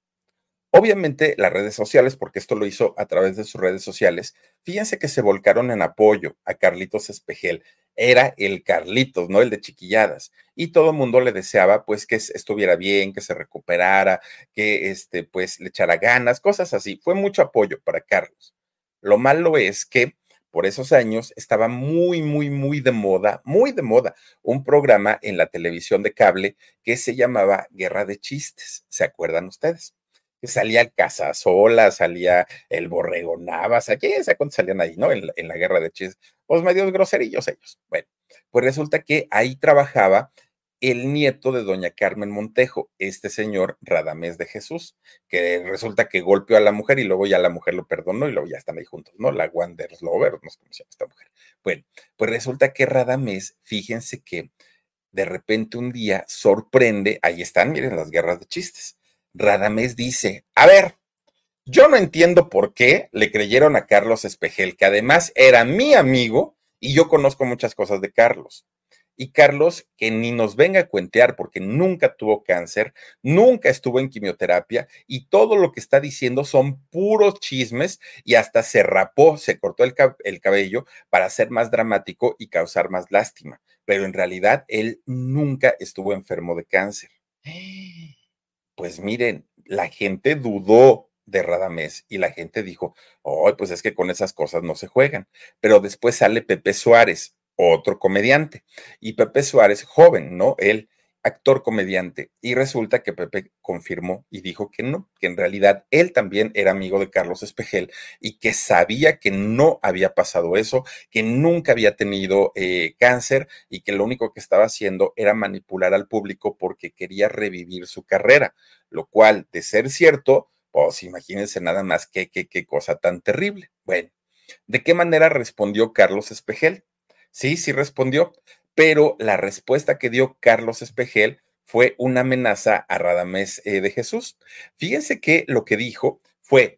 Obviamente las redes sociales, porque esto lo hizo a través de sus redes sociales, fíjense que se volcaron en apoyo a Carlitos Espejel. Era el Carlitos, no el de chiquilladas. Y todo el mundo le deseaba pues que estuviera bien, que se recuperara, que este pues le echara ganas, cosas así. Fue mucho apoyo para Carlos. Lo malo es que por esos años estaba muy, muy, muy de moda, muy de moda, un programa en la televisión de cable que se llamaba Guerra de Chistes. ¿Se acuerdan ustedes? Que salía el Casasola, salía el Borrego Navas, ¿quién sabe cuántos salían ahí, no? En la, en la Guerra de Chistes. Pues medios groserillos ellos. Bueno, pues resulta que ahí trabajaba el nieto de doña Carmen Montejo, este señor Radamés de Jesús, que resulta que golpeó a la mujer y luego ya la mujer lo perdonó y luego ya están ahí juntos, ¿no? La Wanderers Lover, no sé cómo se llama esta mujer. Bueno, pues resulta que Radamés, fíjense que de repente un día sorprende, ahí están, miren las guerras de chistes. Radamés dice, a ver, yo no entiendo por qué le creyeron a Carlos Espejel, que además era mi amigo y yo conozco muchas cosas de Carlos y Carlos, que ni nos venga a cuentear porque nunca tuvo cáncer, nunca estuvo en quimioterapia y todo lo que está diciendo son puros chismes y hasta se rapó, se cortó el, el cabello para ser más dramático y causar más lástima. Pero en realidad él nunca estuvo enfermo de cáncer. Pues miren, la gente dudó de Radamés y la gente dijo, oh, pues es que con esas cosas no se juegan. Pero después sale Pepe Suárez, otro comediante. Y Pepe Suárez, joven, ¿no? Él, actor comediante. Y resulta que Pepe confirmó y dijo que no, que en realidad él también era amigo de Carlos Espejel y que sabía que no había pasado eso, que nunca había tenido eh, cáncer y que lo único que estaba haciendo era manipular al público porque quería revivir su carrera, lo cual, de ser cierto, pues imagínense nada más qué, qué, qué cosa tan terrible. Bueno, ¿de qué manera respondió Carlos Espejel? Sí, sí respondió, pero la respuesta que dio Carlos Espejel fue una amenaza a Radamés eh, de Jesús. Fíjense que lo que dijo fue,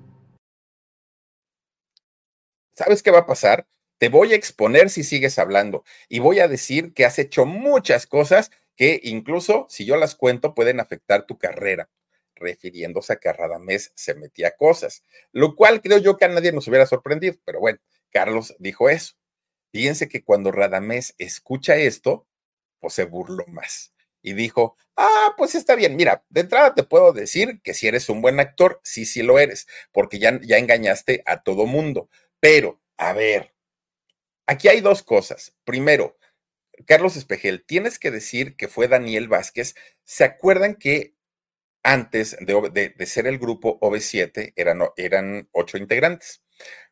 ¿Sabes qué va a pasar? Te voy a exponer si sigues hablando y voy a decir que has hecho muchas cosas que incluso si yo las cuento pueden afectar tu carrera, refiriéndose a que Radamés se metía cosas, lo cual creo yo que a nadie nos hubiera sorprendido, pero bueno, Carlos dijo eso. Fíjense que cuando Radamés escucha esto, pues se burló más y dijo, ah, pues está bien, mira, de entrada te puedo decir que si eres un buen actor, sí, sí lo eres, porque ya, ya engañaste a todo mundo, pero, a ver, aquí hay dos cosas. Primero, Carlos Espejel, tienes que decir que fue Daniel Vázquez. ¿Se acuerdan que antes de, ser el grupo OV7 eran, eran ocho integrantes?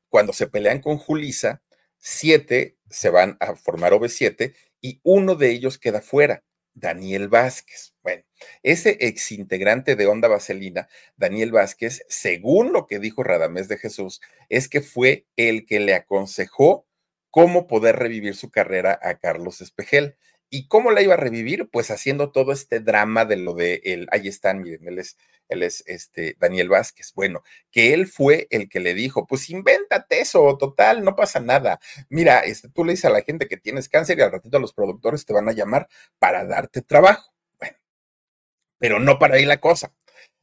Cuando se pelean con Julisa, siete se van a formar OV7 y uno de ellos queda fuera, Daniel Vázquez. Bueno, ese exintegrante de Onda Vaselina, Daniel Vázquez, según lo que dijo Radamés de Jesús, es que fue el que le aconsejó cómo poder revivir su carrera a Carlos Espejel. ¿Y cómo la iba a revivir? Pues haciendo todo este drama de lo de él. Ahí están, miren, él es, él es este Daniel Vázquez. Bueno, que él fue el que le dijo, pues invéntate eso, total, no pasa nada. Mira, este, tú le dices a la gente que tienes cáncer y al ratito los productores te van a llamar para darte trabajo pero no para ahí la cosa.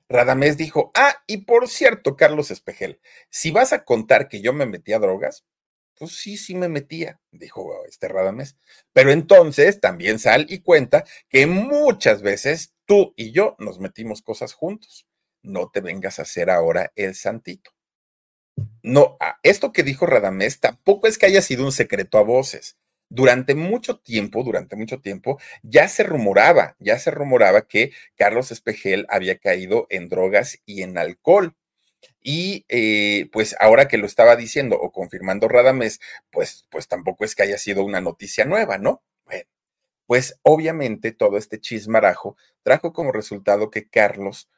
Radamés dijo, ah, y por cierto, Carlos Espejel, si vas a contar que yo me metía drogas, pues sí, sí me metía, dijo este Radamés. Pero entonces también sal y cuenta que muchas veces tú y yo nos metimos cosas juntos. No te vengas a hacer ahora el santito. No, ah, esto que dijo Radamés tampoco es que haya sido un secreto a voces durante mucho tiempo, durante mucho tiempo, ya se rumoraba, ya se rumoraba que Carlos Espejel había caído en drogas y en alcohol. Y eh, pues ahora que lo estaba diciendo o confirmando Radamés, pues, pues tampoco es que haya sido una noticia nueva, ¿no? Bueno, pues obviamente todo este chismarajo trajo como resultado que Carlos,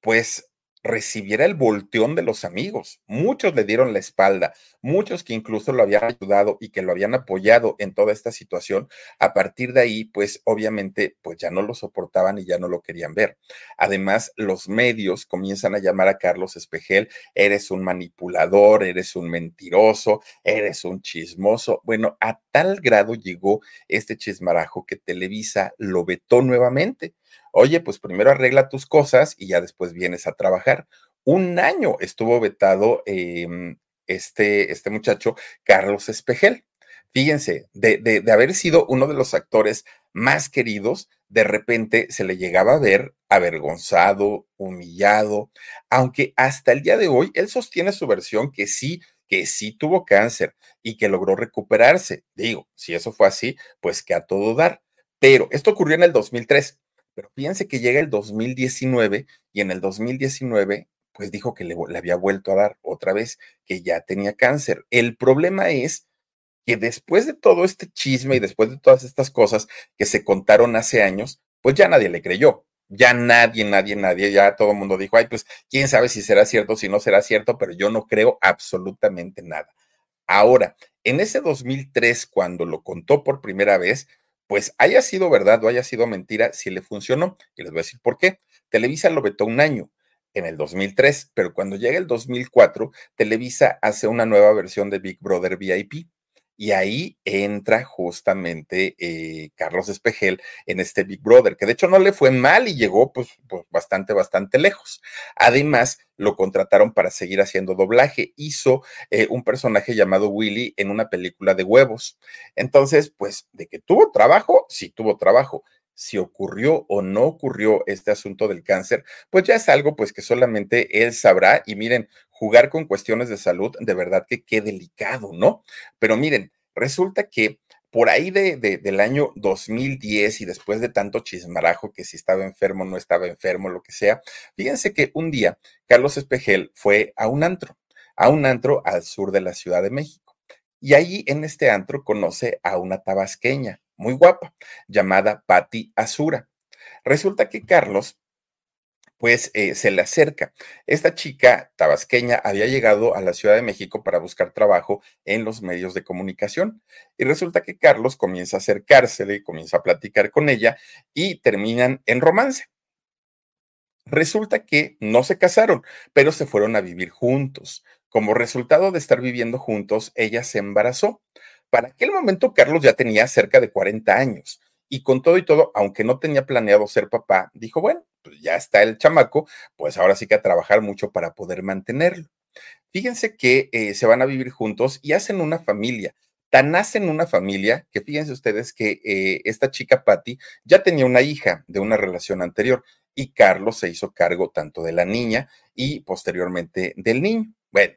pues recibiera el volteón de los amigos. Muchos le dieron la espalda, muchos que incluso lo habían ayudado y que lo habían apoyado en toda esta situación. A partir de ahí, pues obviamente, pues ya no lo soportaban y ya no lo querían ver. Además, los medios comienzan a llamar a Carlos Espejel, eres un manipulador, eres un mentiroso, eres un chismoso. Bueno, a tal grado llegó este chismarajo que Televisa lo vetó nuevamente. Oye, pues primero arregla tus cosas y ya después vienes a trabajar. Un año estuvo vetado em, este, este muchacho, Carlos Espejel. Fíjense, de, de, haber sido uno de los actores más queridos, de repente se le llegaba a ver avergonzado, humillado, aunque hasta el día de hoy él sostiene su versión que sí, que sí tuvo cáncer y que logró recuperarse. Digo, si eso fue así, pues que a todo dar. Pero esto ocurrió en el 2003. Pero fíjense que llega el 2019 y en el 2019 pues dijo que le, había vuelto a dar otra vez, que ya tenía cáncer. El problema es que después de todo este chisme y después de todas estas cosas que se contaron hace años, pues ya nadie le creyó. Ya nadie, nadie, nadie, ya todo el mundo dijo, ay, pues quién sabe si será cierto, si no será cierto, pero yo no creo absolutamente nada. Ahora, en ese 2003, cuando lo contó por primera vez, pues haya sido verdad o haya sido mentira, si le funcionó. Y les voy a decir por qué. Televisa lo vetó un año en el 2003, pero cuando llega el 2004, Televisa hace una nueva versión de Big Brother VIP y ahí entra justamente eh, Carlos Espejel en este Big Brother, que de hecho no le fue mal y llegó pues, pues, bastante, bastante lejos. Además, lo contrataron para seguir haciendo doblaje. Hizo eh, un personaje llamado Willy en una película de huevos. Entonces, pues, de que tuvo trabajo, sí tuvo trabajo si ocurrió o no ocurrió este asunto del cáncer, pues ya es algo pues que solamente él sabrá y miren, jugar con cuestiones de salud, de verdad que qué delicado, ¿no? Pero miren, resulta que por ahí de, del año 2010 y después de tanto chismarajo que si estaba enfermo, no estaba enfermo, lo que sea, fíjense que un día Carlos Espejel fue a un antro, a un antro al sur de la Ciudad de México. Y ahí en este antro conoce a una tabasqueña muy guapa llamada Patti Azura. Resulta que Carlos pues eh, se le acerca. Esta chica tabasqueña había llegado a la Ciudad de México para buscar trabajo en los medios de comunicación. Y resulta que Carlos comienza a acercársele comienza a platicar con ella y terminan en romance. Resulta que no se casaron, pero se fueron a vivir juntos. Como resultado de estar viviendo juntos, ella se embarazó. Para aquel momento, Carlos ya tenía cerca de 40 años. Y con todo y todo, aunque no tenía planeado ser papá, dijo, bueno, pues ya está el chamaco, pues ahora sí que a trabajar mucho para poder mantenerlo. Fíjense que eh, se van a vivir juntos y hacen una familia. Tan hacen una familia que fíjense ustedes que eh, esta chica Patty ya tenía una hija de una relación anterior y Carlos se hizo cargo tanto de la niña y posteriormente del niño. Bueno,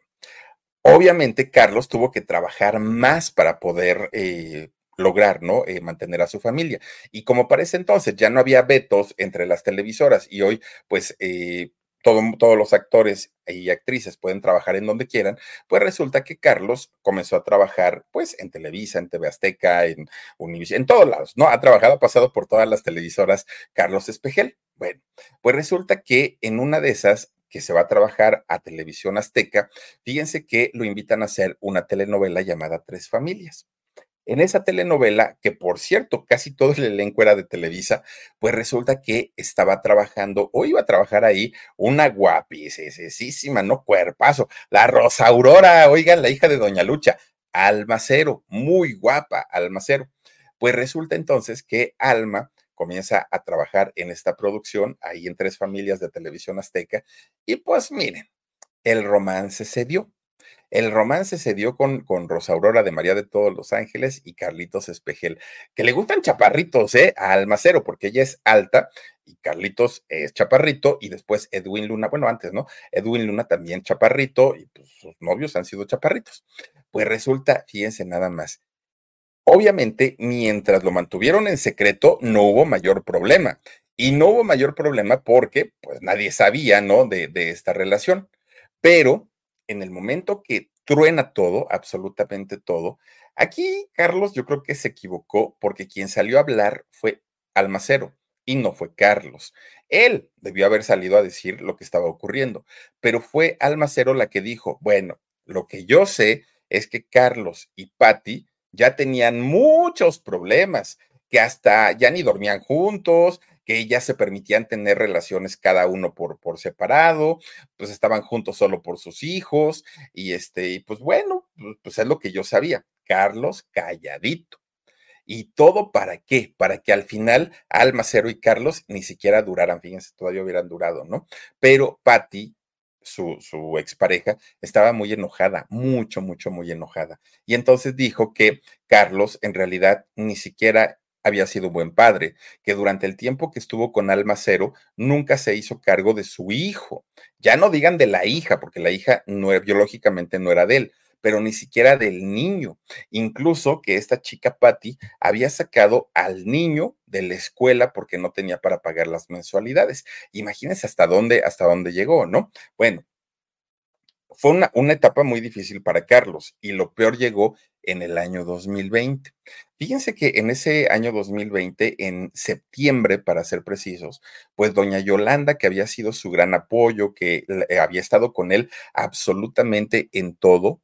obviamente Carlos tuvo que trabajar más para poder eh, lograr, ¿no? Eh, mantener a su familia. Y como parece entonces ya no había vetos entre las televisoras y hoy, pues, eh, todos los actores y actrices pueden trabajar en donde quieran, pues resulta que Carlos comenzó a trabajar, pues, en Televisa, en TV Azteca, en Univision, en todos lados, ¿no? Ha trabajado, ha pasado por todas las televisoras Carlos Espejel. Bueno, pues resulta que en una de esas que se va a trabajar a Televisión Azteca, fíjense que lo invitan a hacer una telenovela llamada Tres Familias. En esa telenovela, que por cierto, casi todo el elenco era de Televisa, pues resulta que estaba trabajando o iba a trabajar ahí una guapísima, no cuerpazo, la Rosa Aurora, oigan, la hija de Doña Lucha, Almacero, muy guapa, Almacero. Pues resulta entonces que Alma comienza a trabajar en esta producción, ahí en tres familias de televisión azteca, y pues miren, el romance se dio. El romance se dio con, con Rosa Aurora de María de Todos los Ángeles y Carlitos Espejel, que le gustan chaparritos, ¿eh? A Almacero, porque ella es alta y Carlitos es chaparrito, y después Edwin Luna, bueno, antes, ¿no? Edwin Luna también chaparrito, y pues sus novios han sido chaparritos. Pues resulta, fíjense nada más, obviamente, mientras lo mantuvieron en secreto, no hubo mayor problema. Y no hubo mayor problema porque, pues, nadie sabía, ¿no? De, de esta relación. Pero en el momento que truena todo, absolutamente todo, aquí Carlos yo creo que se equivocó porque quien salió a hablar fue Almacero y no fue Carlos. Él debió haber salido a decir lo que estaba ocurriendo, pero fue Almacero la que dijo, bueno, lo que yo sé es que Carlos y Patty ya tenían muchos problemas, que hasta ya ni dormían juntos, que ya se permitían tener relaciones cada uno por, por separado, pues estaban juntos solo por sus hijos, y este, pues bueno, pues, pues es lo que yo sabía. Carlos calladito. ¿Y todo para qué? Para que al final Almacero y Carlos ni siquiera duraran, fíjense, todavía hubieran durado, ¿no? Pero Patty, su, su expareja, estaba muy enojada, mucho, mucho, muy enojada. Y entonces dijo que Carlos en realidad ni siquiera había sido buen padre, que durante el tiempo que estuvo con Alma Cero nunca se hizo cargo de su hijo. Ya no digan de la hija, porque la hija no, biológicamente no era de él, pero ni siquiera del niño. Incluso que esta chica Patty había sacado al niño de la escuela porque no tenía para pagar las mensualidades. Imagínense hasta dónde, hasta dónde llegó, ¿no? Bueno, fue una, una, etapa muy difícil para Carlos y lo peor llegó en el año 2020. Fíjense que en ese año 2020, en septiembre, para ser precisos, pues doña Yolanda, que había sido su gran apoyo, que había estado con él absolutamente en todo,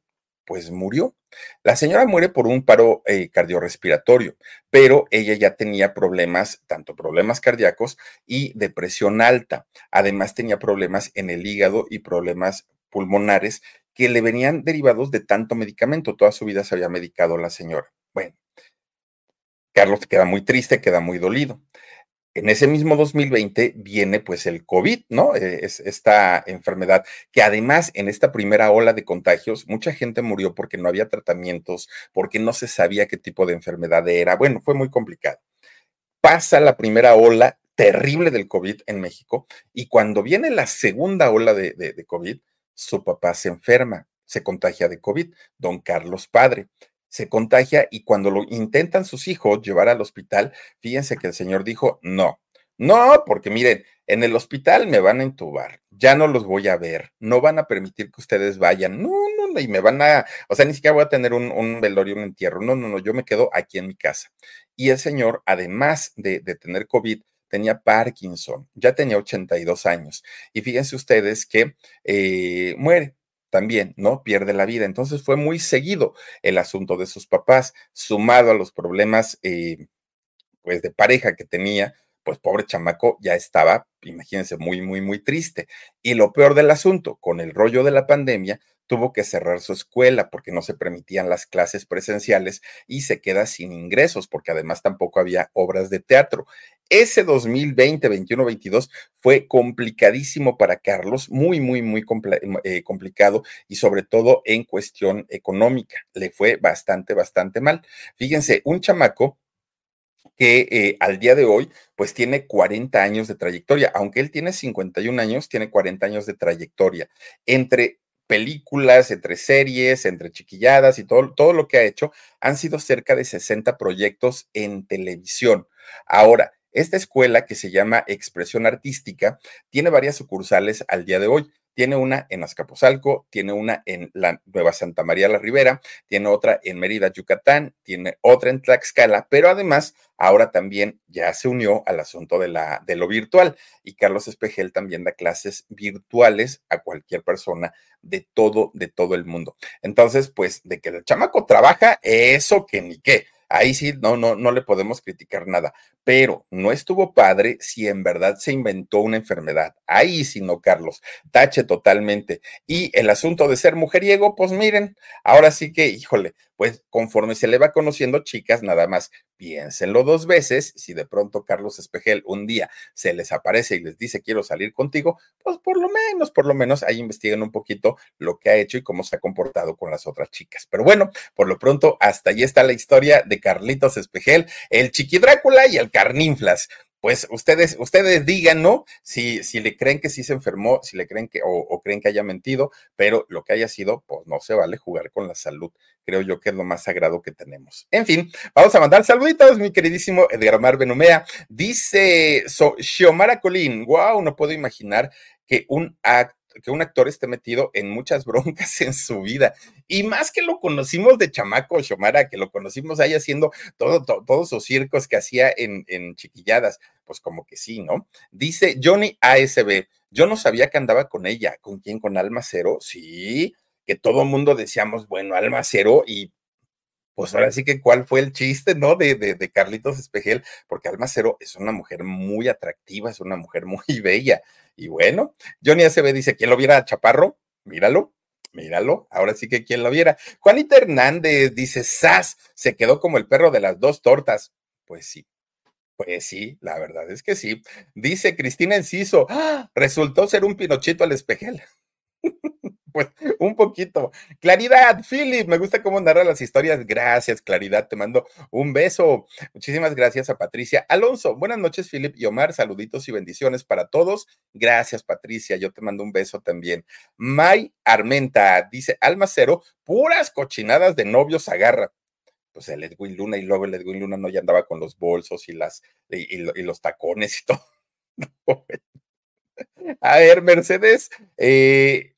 pues murió. La señora muere por un paro eh, cardiorrespiratorio, pero ella ya tenía problemas, tanto problemas cardíacos y depresión alta. Además tenía problemas en el hígado y problemas pulmonares que le venían derivados de tanto medicamento. Toda su vida se había medicado la señora. Bueno, Carlos queda muy triste, queda muy dolido. En ese mismo 2020 viene pues el COVID, ¿no? Eh, es esta enfermedad que además en esta primera ola de contagios mucha gente murió porque no había tratamientos, porque no se sabía qué tipo de enfermedad era. Bueno, fue muy complicado. Pasa la primera ola terrible del COVID en México y cuando viene la segunda ola de, de COVID, su papá se enferma, se contagia de COVID, don Carlos padre. Se contagia y cuando lo intentan sus hijos llevar al hospital, fíjense que el señor dijo, no, no, porque miren, en el hospital me van a entubar, ya no los voy a ver, no van a permitir que ustedes vayan, no, no, no, y me van a, o sea, ni siquiera voy a tener un, un velorio, un entierro, no, no, no, yo me quedo aquí en mi casa. Y el señor, además de, de tener COVID, tenía Parkinson, ya tenía 82 años. Y fíjense ustedes que eh, muere, también, ¿no? Pierde la vida. Entonces fue muy seguido el asunto de sus papás, sumado a los problemas, eh, pues, de pareja que tenía, pues pobre chamaco ya estaba, imagínense, muy, muy, muy triste. Y lo peor del asunto, con el rollo de la pandemia, tuvo que cerrar su escuela porque no se permitían las clases presenciales y se queda sin ingresos porque además tampoco había obras de teatro. Ese 2020, 21, 22 fue complicadísimo para Carlos, muy, muy, muy eh, complicado y sobre todo en cuestión económica. Le fue bastante, bastante mal. Fíjense, un chamaco que eh, al día de hoy, pues tiene 40 años de trayectoria, aunque él tiene 51 años, tiene 40 años de trayectoria. Entre películas, entre series, entre chiquilladas y todo, todo lo que ha hecho, han sido cerca de 60 proyectos en televisión. Ahora, esta escuela que se llama Expresión Artística tiene varias sucursales al día de hoy. Tiene una en Azcapotzalco, tiene una en la Nueva Santa María la Ribera, tiene otra en Mérida, Yucatán, tiene otra en Tlaxcala, pero además ahora también ya se unió al asunto de, de lo virtual y Carlos Espejel también da clases virtuales a cualquier persona de todo, de todo el mundo. Entonces, pues de que el chamaco trabaja, eso que ni qué ahí sí no, no, no le podemos criticar nada, pero no estuvo padre si en verdad se inventó una enfermedad. Ahí sí no, Carlos, tache totalmente. Y el asunto de ser mujeriego, pues miren, ahora sí que, híjole, pues conforme se le va conociendo, chicas, nada más piénsenlo dos veces. Si de pronto Carlos Espejel un día se les aparece y les dice quiero salir contigo, pues por lo menos, por lo menos ahí investiguen un poquito lo que ha hecho y cómo se ha comportado con las otras chicas. Pero bueno, por lo pronto, hasta ahí está la historia de Carlitos Espejel, el Chiqui Drácula y el Carninflas pues ustedes, ustedes digan, ¿no? Si, si le creen que sí se enfermó, si le creen que, o, creen que haya mentido, pero lo que haya sido, pues no se vale jugar con la salud. Creo yo que es lo más sagrado que tenemos. En fin, vamos a mandar saluditos, mi queridísimo Edgar Mar Benumea. Dice so, Xiomara Colín, wow, no puedo imaginar que un acto que un actor esté metido en muchas broncas en su vida. Y más que lo conocimos de chamaco, Xomara, que lo conocimos ahí haciendo todo, todos sus circos que hacía en, en chiquilladas. Pues como que sí, ¿no? Dice Johnny ASB, yo no sabía que andaba con ella. ¿Con quién? ¿Con Alma Cero? Sí, que todo mundo decíamos, bueno, Alma Cero y pues ahora sí que cuál fue el chiste, ¿no? De, de, de, Carlitos Espejel, porque Alma Cero es una mujer muy atractiva, es una mujer muy bella. Y bueno, Johnny ACB dice, ¿quién lo viera Chaparro? Míralo, míralo, ahora sí que quién lo viera. Juanita Hernández dice, ¡Sas! Se quedó como el perro de las dos tortas. Pues sí, pues sí, la verdad es que sí. Dice Cristina Enciso, ¡Ah! resultó ser un pinochito al espejel. pues un poquito. Claridad, Philip, me gusta cómo narra las historias. Gracias, Claridad, te mando un beso. Muchísimas gracias a Patricia. Alonso, buenas noches, Philip y Omar. Saluditos y bendiciones para todos. Gracias, Patricia. Yo te mando un beso también. May Armenta dice: Alma cero, puras cochinadas de novios agarra pues el Edwin Luna y luego el Edwin Luna no ya andaba con los bolsos y las y, y los tacones y todo. A ver, Mercedes, eh,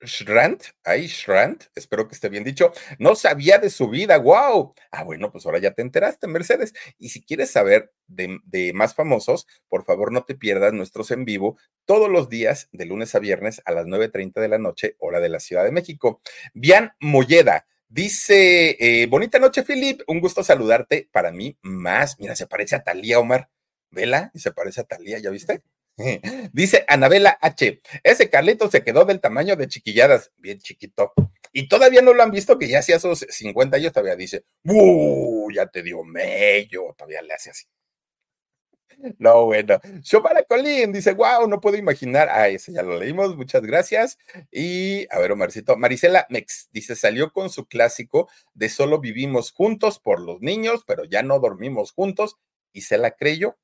Shrant, ahí Shrant, espero que esté bien dicho, no sabía de su vida, wow. Ah, bueno, pues ahora ya te enteraste, Mercedes. Y si quieres saber de, de, más famosos, por favor no te pierdas nuestros en vivo todos los días, de lunes a viernes a las 9.30 de la noche, hora de la Ciudad de México. Bian Molleda. Dice, eh, bonita noche, Philip, un gusto saludarte. Para mí, más, mira, se parece a Talía Omar. Vela, y se parece a Talía, ¿ya viste? Dice Anabela H. Ese Carlito se quedó del tamaño de chiquilladas, bien chiquito. Y todavía no lo han visto, que ya hacía sus 50 años, todavía dice, ¡Uh! Ya te dio mello, todavía le hace así. No, bueno. Shomara Colín dice, wow, no puedo imaginar. Ah, ese ya lo leímos, muchas gracias. Y a ver, Omarcito, Marisela Mex dice, salió con su clásico de solo vivimos juntos por los niños, pero ya no dormimos juntos y se la creyó.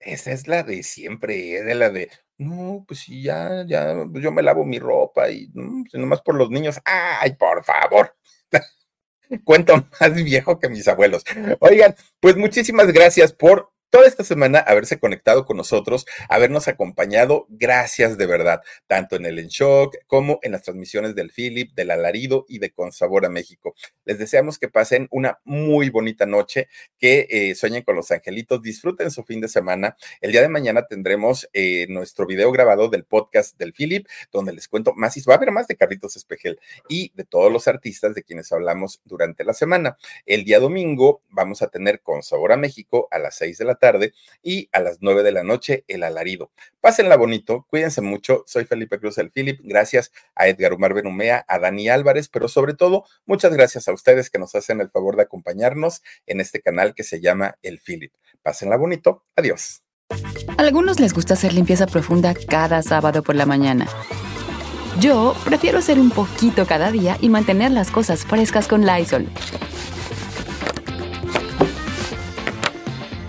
Esa es la de siempre, es de la de, no, pues sí, ya, ya, pues yo me lavo mi ropa y no, pues nomás por los niños, ay, por favor. cuento más viejo que mis abuelos. Oigan, pues muchísimas gracias por toda esta semana haberse conectado con nosotros, habernos acompañado. Gracias de verdad, tanto en el En Shock como en las transmisiones del Philip, del Alarido y de Con Sabor a México. Les deseamos que pasen una muy bonita noche, que eh, sueñen con los angelitos, disfruten su fin de semana. El día de mañana tendremos eh, nuestro video grabado del podcast del Philip, donde les cuento más y va a haber más de Carlitos Espejel y de todos los artistas de quienes hablamos durante la semana. El día domingo vamos a tener Con Sabor a México a las seis de la tarde y a las nueve de la noche el alarido. Pásenla bonito, cuídense mucho. Soy Felipe Cruz el Philip. Gracias a Edgar Umar Benumea, a Dani Álvarez, pero sobre todo, muchas gracias a ustedes que nos hacen el favor de acompañarnos en este canal que se llama El Philip. Pásenla bonito. Adiós. A algunos les gusta hacer limpieza profunda cada sábado por la mañana. Yo prefiero hacer un poquito cada día y mantener las cosas frescas con Lysol.